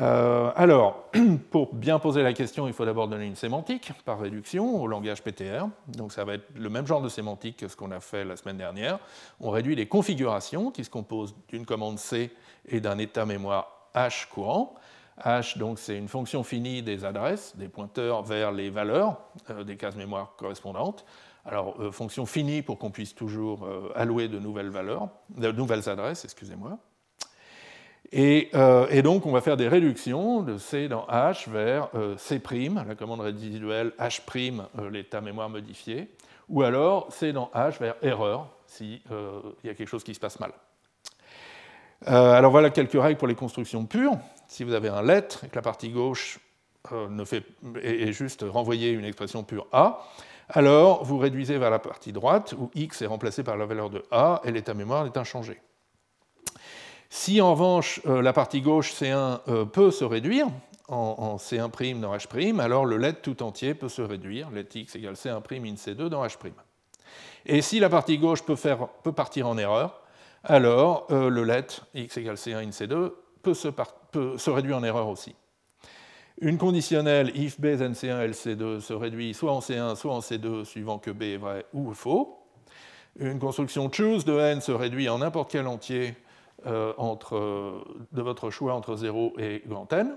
Euh, alors, pour bien poser la question, il faut d'abord donner une sémantique par réduction au langage PTR. Donc ça va être le même genre de sémantique que ce qu'on a fait la semaine dernière. On réduit les configurations qui se composent d'une commande C et d'un état mémoire H courant. H, donc, c'est une fonction finie des adresses, des pointeurs vers les valeurs euh, des cases mémoire correspondantes. Alors, euh, fonction finie pour qu'on puisse toujours allouer de nouvelles valeurs, de nouvelles adresses, excusez-moi. Euh, et, donc, on va faire des réductions de C dans H vers euh, C', la commande résiduelle H', euh, l'état mémoire modifié, ou alors C dans H vers erreur, s'il y a quelque chose qui se passe mal. alors voilà quelques règles pour les constructions pures. Si vous avez un let et que la partie gauche fait, est, juste renvoyer une expression pure A, alors vous réduisez vers la partie droite où x est remplacé par la valeur de A et l'état mémoire est inchangé. Si en revanche euh, la partie gauche C1 euh, peut se réduire en, C1' dans H', alors le let tout entier peut se réduire, let x égale C1' in C2 dans H'. Et si la partie gauche peut, partir en erreur, alors euh, le let x égale C1 in C2 peut se, réduire en erreur aussi. Une conditionnelle if b then C1 LC2 se réduit soit en C1 soit en C2 suivant que b est vrai ou faux. Une construction choose de n se réduit en n'importe quel entier euh, entre, de votre choix entre 0 et grand N.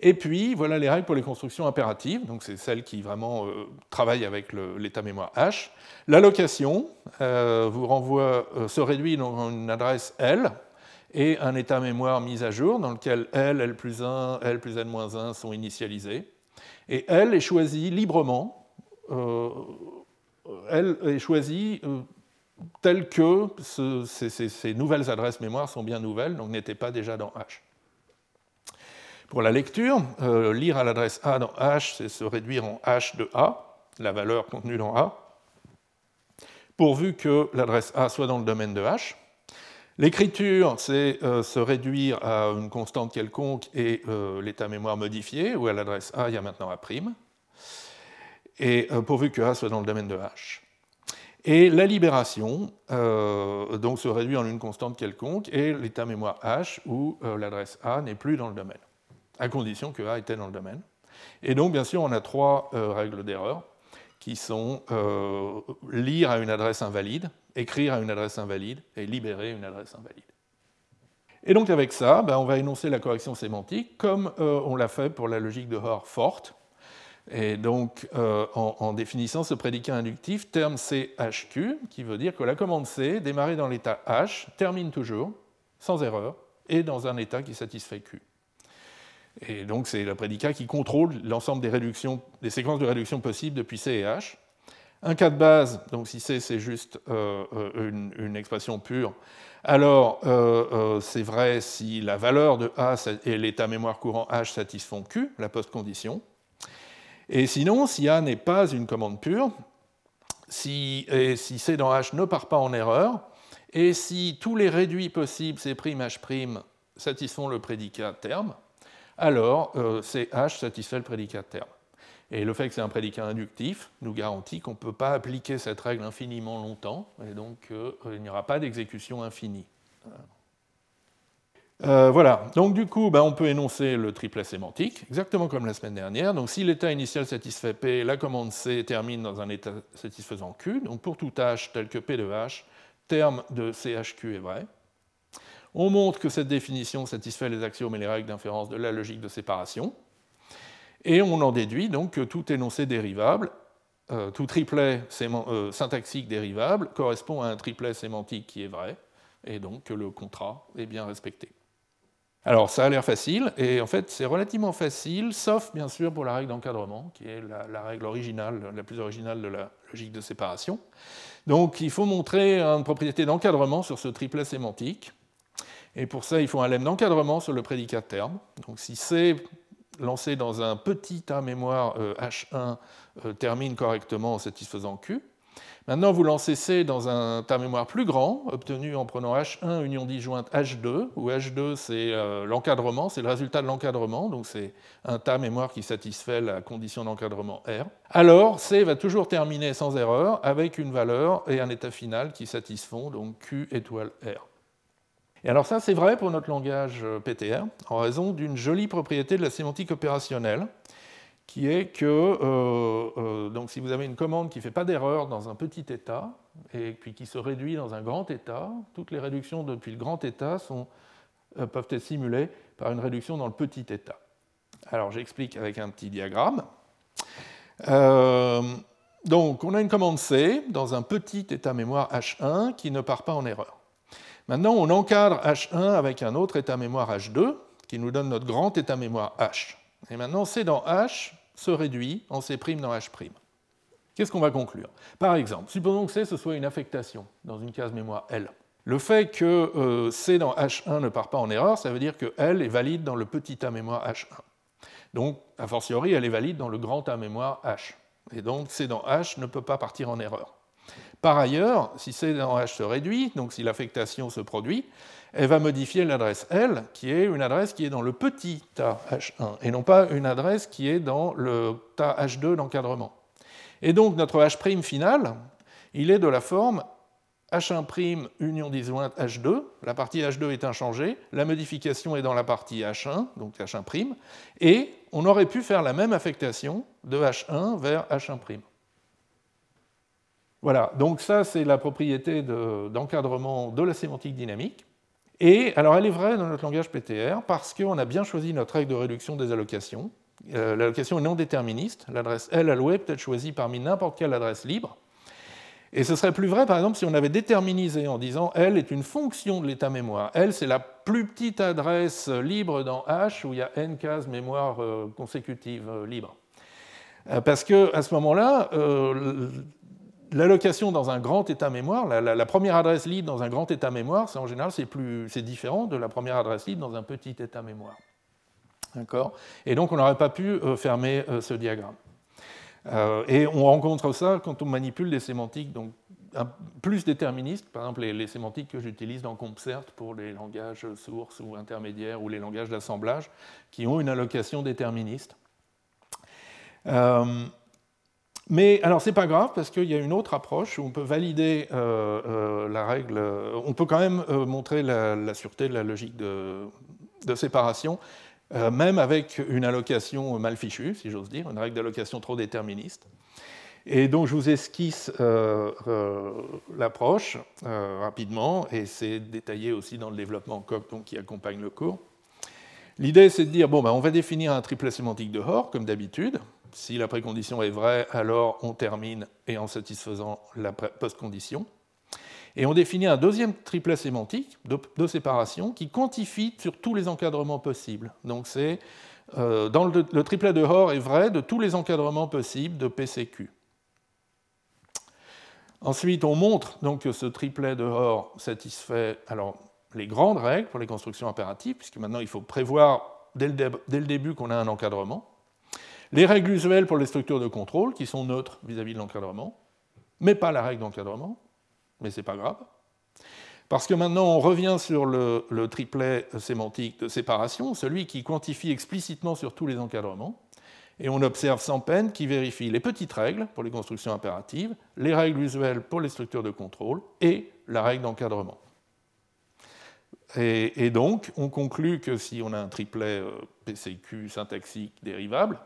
Et puis, voilà les règles pour les constructions impératives, donc c'est celles qui vraiment euh, travaillent avec l'état mémoire H. L'allocation euh, euh, se réduit dans une adresse L et un état mémoire mis à jour dans lequel L, L plus 1, L plus N-1 sont initialisés. Et L est choisi librement, L est choisi tel que ces, nouvelles adresses mémoire sont bien nouvelles, donc n'étaient pas déjà dans H. Pour la lecture, euh, lire à l'adresse A dans H, c'est se réduire en H de A, la valeur contenue dans A, pourvu que l'adresse A soit dans le domaine de H. L'écriture, c'est euh, se réduire à une constante quelconque et euh, l'état mémoire modifié, où à l'adresse A, il y a maintenant A', et pourvu que A soit dans le domaine de H. Et la libération donc se réduit en une constante quelconque et l'état mémoire H où l'adresse A n'est plus dans le domaine à condition que A était dans le domaine. Et donc, bien sûr, on a trois euh, règles d'erreur qui sont euh, lire à une adresse invalide, écrire à une adresse invalide et libérer une adresse invalide. Et donc avec ça, ben, on va énoncer la correction sémantique comme euh, on l'a fait pour la logique de Hoare forte. Et donc en, en, définissant ce prédicat inductif, terme CHQ, qui veut dire que la commande C, démarrée dans l'état H, termine toujours, sans erreur, et dans un état qui satisfait Q. Et donc c'est le prédicat qui contrôle l'ensemble des, des séquences de réduction possibles depuis C et H. Un cas de base, donc si C c'est juste euh, euh, une, expression pure, alors euh, c'est vrai si la valeur de A et l'état mémoire courant H satisfont Q, la post-condition. Et sinon, si A n'est pas une commande pure, si, et si C dans H ne part pas en erreur, et si tous les réduits possibles C', H' satisfont le prédicat terme, alors euh, CH satisfait le prédicat terme. Et le fait que c'est un prédicat inductif nous garantit qu'on ne peut pas appliquer cette règle infiniment longtemps, et donc euh, il n'y aura pas d'exécution infinie. Euh, voilà, donc du coup, ben, on peut énoncer le triplet sémantique, exactement comme la semaine dernière. Donc si l'état initial satisfait P, la commande C termine dans un état satisfaisant Q. Donc pour tout H tel que P de H, terme de CHQ est vrai. On montre que cette définition satisfait les axiomes et les règles d'inférence de la logique de séparation. Et on en déduit donc que tout énoncé dérivable, euh, tout triplet euh, syntaxique dérivable correspond à un triplet sémantique qui est vrai, et donc que le contrat est bien respecté. Alors ça a l'air facile, et en fait c'est relativement facile, sauf bien sûr pour la règle d'encadrement, qui est la, règle originale, la plus originale de la logique de séparation. Donc il faut montrer une propriété d'encadrement sur ce triplet sémantique. Et pour ça, il faut un lemme d'encadrement sur le prédicat terme. Donc si C lancé dans un petit A mémoire H1 euh, euh, termine correctement en satisfaisant Q. Maintenant, vous lancez C dans un tas mémoire plus grand, obtenu en prenant H1 union disjointe H2, où H2 c'est euh, l'encadrement, c'est le résultat de l'encadrement, donc c'est un tas mémoire qui satisfait la condition d'encadrement R. Alors, C va toujours terminer sans erreur avec une valeur et un état final qui satisfont donc Q étoile R. Et alors ça, c'est vrai pour notre langage euh, PTR, en raison d'une jolie propriété de la sémantique opérationnelle, qui est que euh, euh, donc si vous avez une commande qui ne fait pas d'erreur dans un petit état, et puis qui se réduit dans un grand état, toutes les réductions depuis le grand état peuvent être simulées par une réduction dans le petit état. Alors j'explique avec un petit diagramme. donc on a une commande C dans un petit état mémoire H1 qui ne part pas en erreur. Maintenant, on encadre H1 avec un autre état mémoire H2 qui nous donne notre grand état mémoire H. Et maintenant, C dans H se réduit en C' dans H'. Qu'est-ce qu'on va conclure? Par exemple, supposons que C ce soit une affectation dans une case mémoire L. Le fait que euh, C dans H1 ne part pas en erreur, ça veut dire que L est valide dans le petit A mémoire H1. Donc, a fortiori, elle est valide dans le grand A mémoire H. Et donc, C dans H ne peut pas partir en erreur. Par ailleurs, si C dans H se réduit, donc si l'affectation se produit, elle va modifier l'adresse L, qui est une adresse qui est dans le petit tas H1, et non pas une adresse qui est dans le tas H2 d'encadrement. Et donc notre H' final, il est de la forme H1' union disjointe H2, la partie H2 est inchangée, la modification est dans la partie H1, donc H1', et on aurait pu faire la même affectation de H1 vers H1'. Voilà, donc ça c'est la propriété d'encadrement de, la sémantique dynamique. Et alors elle est vraie dans notre langage PTR parce qu'on a bien choisi notre règle de réduction des allocations. Euh, l'allocation est non déterministe, l'adresse L allouée peut être choisie parmi n'importe quelle adresse libre. Et ce serait plus vrai, par exemple, si on avait déterminisé en disant L est une fonction de l'état mémoire. L, c'est la plus petite adresse libre dans H où il y a n cases mémoire euh, consécutives euh, libres. Parce qu'à ce moment-là, l'allocation dans un grand état mémoire, la, première adresse libre dans un grand état mémoire, c'est en général c'est différent de la première adresse libre dans un petit état mémoire. D'accord? Et donc on n'aurait pas pu euh, fermer euh, ce diagramme. Euh, et on rencontre ça quand on manipule des sémantiques donc, plus déterministes, par exemple les, sémantiques que j'utilise dans CompCert pour les langages sources ou intermédiaires ou les langages d'assemblage qui ont une allocation déterministe. Mais alors c'est pas grave parce qu'il y a une autre approche où on peut valider euh, euh, la règle, on peut quand même euh, montrer la, sûreté de la logique de, séparation, même avec une allocation mal fichue, si j'ose dire, une règle d'allocation trop déterministe. Et donc je vous esquisse l'approche rapidement, et c'est détaillé aussi dans le développement COP qui accompagne le cours. L'idée c'est de dire, bon, ben, on va définir un triplet sémantique de Hoare, comme d'habitude, si la précondition est vraie, alors on termine et en satisfaisant la postcondition. Et on définit un deuxième triplet sémantique de, séparation qui quantifie sur tous les encadrements possibles. Donc c'est euh, dans le, triplet de Hoare est vrai de tous les encadrements possibles de PCQ. Ensuite, on montre que ce triplet de Hoare satisfait alors, les grandes règles pour les constructions impératives, puisque maintenant il faut prévoir dès le début qu'on a un encadrement les règles usuelles pour les structures de contrôle, qui sont neutres vis-à-vis de l'encadrement, mais pas la règle d'encadrement, mais ce n'est pas grave. Parce que maintenant, on revient sur le, triplet sémantique de séparation, celui qui quantifie explicitement sur tous les encadrements, et on observe sans peine qui vérifie les petites règles pour les constructions impératives, les règles usuelles pour les structures de contrôle et la règle d'encadrement. Et, donc, on conclut que si on a un triplet euh, PCQ syntaxique dérivable,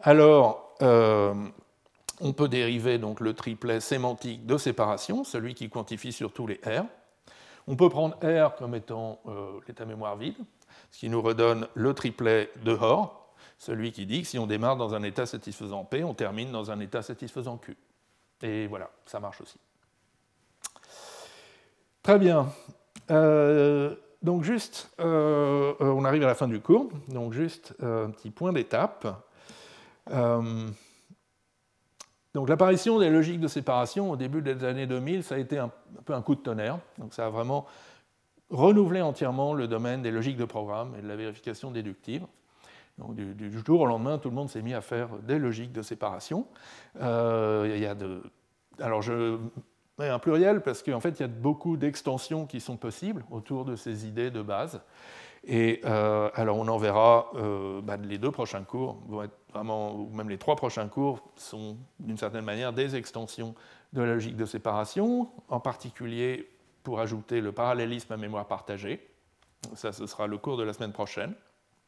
alors, euh, on peut dériver donc le triplet sémantique de séparation, celui qui quantifie surtout les R. On peut prendre R comme étant euh, l'état mémoire vide, ce qui nous redonne le triplet de Hoare, celui qui dit que si on démarre dans un état satisfaisant P, on termine dans un état satisfaisant Q. Et voilà, ça marche aussi. Très bien. Euh, donc juste, on arrive à la fin du cours, donc juste un petit point d'étape. Euh, donc l'apparition des logiques de séparation au début des années 2000, ça a été un, peu un coup de tonnerre. Donc ça a vraiment renouvelé entièrement le domaine des logiques de programme et de la vérification déductive. Donc du, jour au lendemain, tout le monde s'est mis à faire des logiques de séparation. Euh, y a alors je mets un pluriel parce qu'en fait, il y a beaucoup d'extensions qui sont possibles autour de ces idées de base. Et euh, alors on en verra, euh, bah, les deux prochains cours vont être vraiment, ou même les trois prochains cours sont d'une certaine manière des extensions de la logique de séparation, en particulier pour ajouter le parallélisme à mémoire partagée. Ça, ce sera le cours de la semaine prochaine.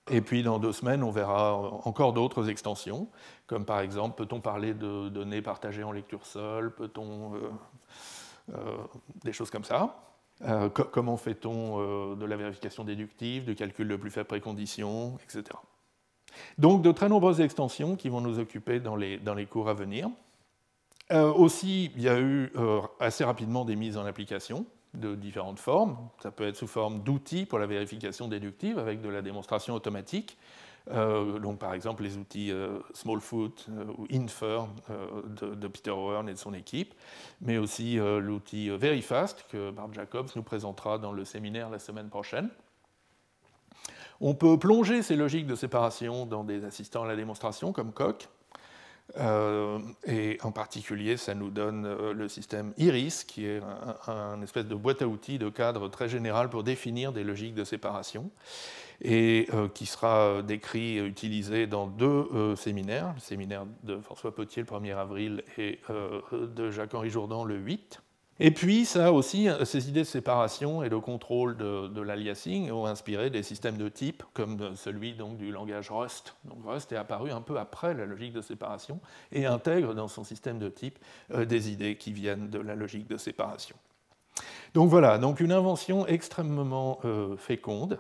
Et puis dans deux semaines, on verra encore d'autres extensions, comme par exemple, peut-on parler de données partagées en lecture seule, peut-on... Euh, des choses comme ça? Euh, comment fait-on euh, de la vérification déductive, du calcul de plus faible précondition, etc. Donc de très nombreuses extensions qui vont nous occuper dans les, cours à venir. Euh, aussi, il y a eu assez rapidement des mises en application de différentes formes. Ça peut être sous forme d'outils pour la vérification déductive avec de la démonstration automatique. Euh, donc par exemple les outils euh, Smallfoot euh, ou Infer de, Peter O'Hearn et de son équipe, mais aussi l'outil VeryFast que Bart Jacobs nous présentera dans le séminaire la semaine prochaine. On peut plonger ces logiques de séparation dans des assistants à la démonstration comme Coq, et en particulier, ça nous donne le système IRIS, qui est un, un, espèce de boîte à outils de cadre très général pour définir des logiques de séparation et euh, qui sera euh, décrit et utilisé dans deux euh, séminaires, le séminaire de François Potier le 1er avril et de Jacques-Henri Jourdan le 8. Et puis, ça aussi, ces idées de séparation et de contrôle de, l'aliasing ont inspiré des systèmes de type, comme celui donc, du langage Rust. Donc, Rust est apparu un peu après la logique de séparation et intègre dans son système de type des idées qui viennent de la logique de séparation. Donc voilà, donc une invention extrêmement féconde.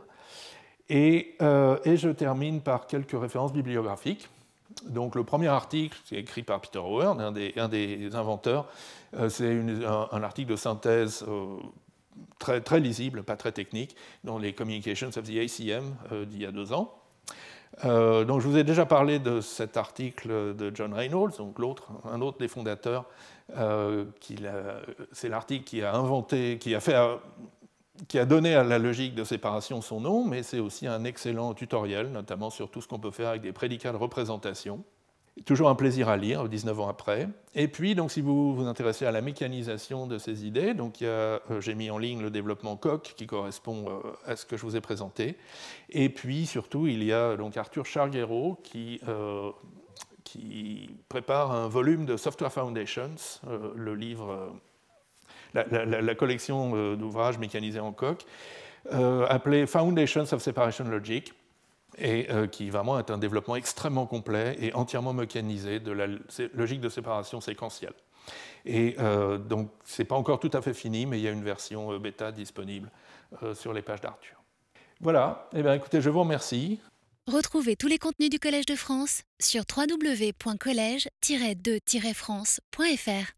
Et, et, je termine par quelques références bibliographiques. Donc le premier article, c'est écrit par Peter Howard, un des, inventeurs, c'est un, article de synthèse très, très lisible, pas très technique, dans les Communications of the ACM d'il y a deux ans. Euh, donc je vous ai déjà parlé de cet article de John Reynolds, donc l'autre, un autre des fondateurs. Euh, c'est l'article qui a inventé, qui a fait, qui a donné à la logique de séparation son nom, mais c'est aussi un excellent tutoriel, notamment sur tout ce qu'on peut faire avec des prédicats de représentation. Toujours un plaisir à lire, 19 ans après. Et puis, donc, si vous vous intéressez à la mécanisation de ces idées, donc euh, j'ai mis en ligne le développement Coq qui correspond euh, à ce que je vous ai présenté. Et puis, surtout, il y a donc Arthur Charguero qui, euh, qui prépare un volume de Software Foundations, le livre, la, collection d'ouvrages mécanisés en Coq, appelé Foundations of Separation Logic et euh, qui vraiment est un développement extrêmement complet et entièrement mécanisé de la logique de séparation séquentielle. Et euh, donc, ce n'est pas encore tout à fait fini, mais il y a une version euh, bêta disponible sur les pages d'Arthur. Voilà, eh bien, écoutez, je vous remercie. Retrouvez tous les contenus du Collège de France sur www.colège-2-france.fr.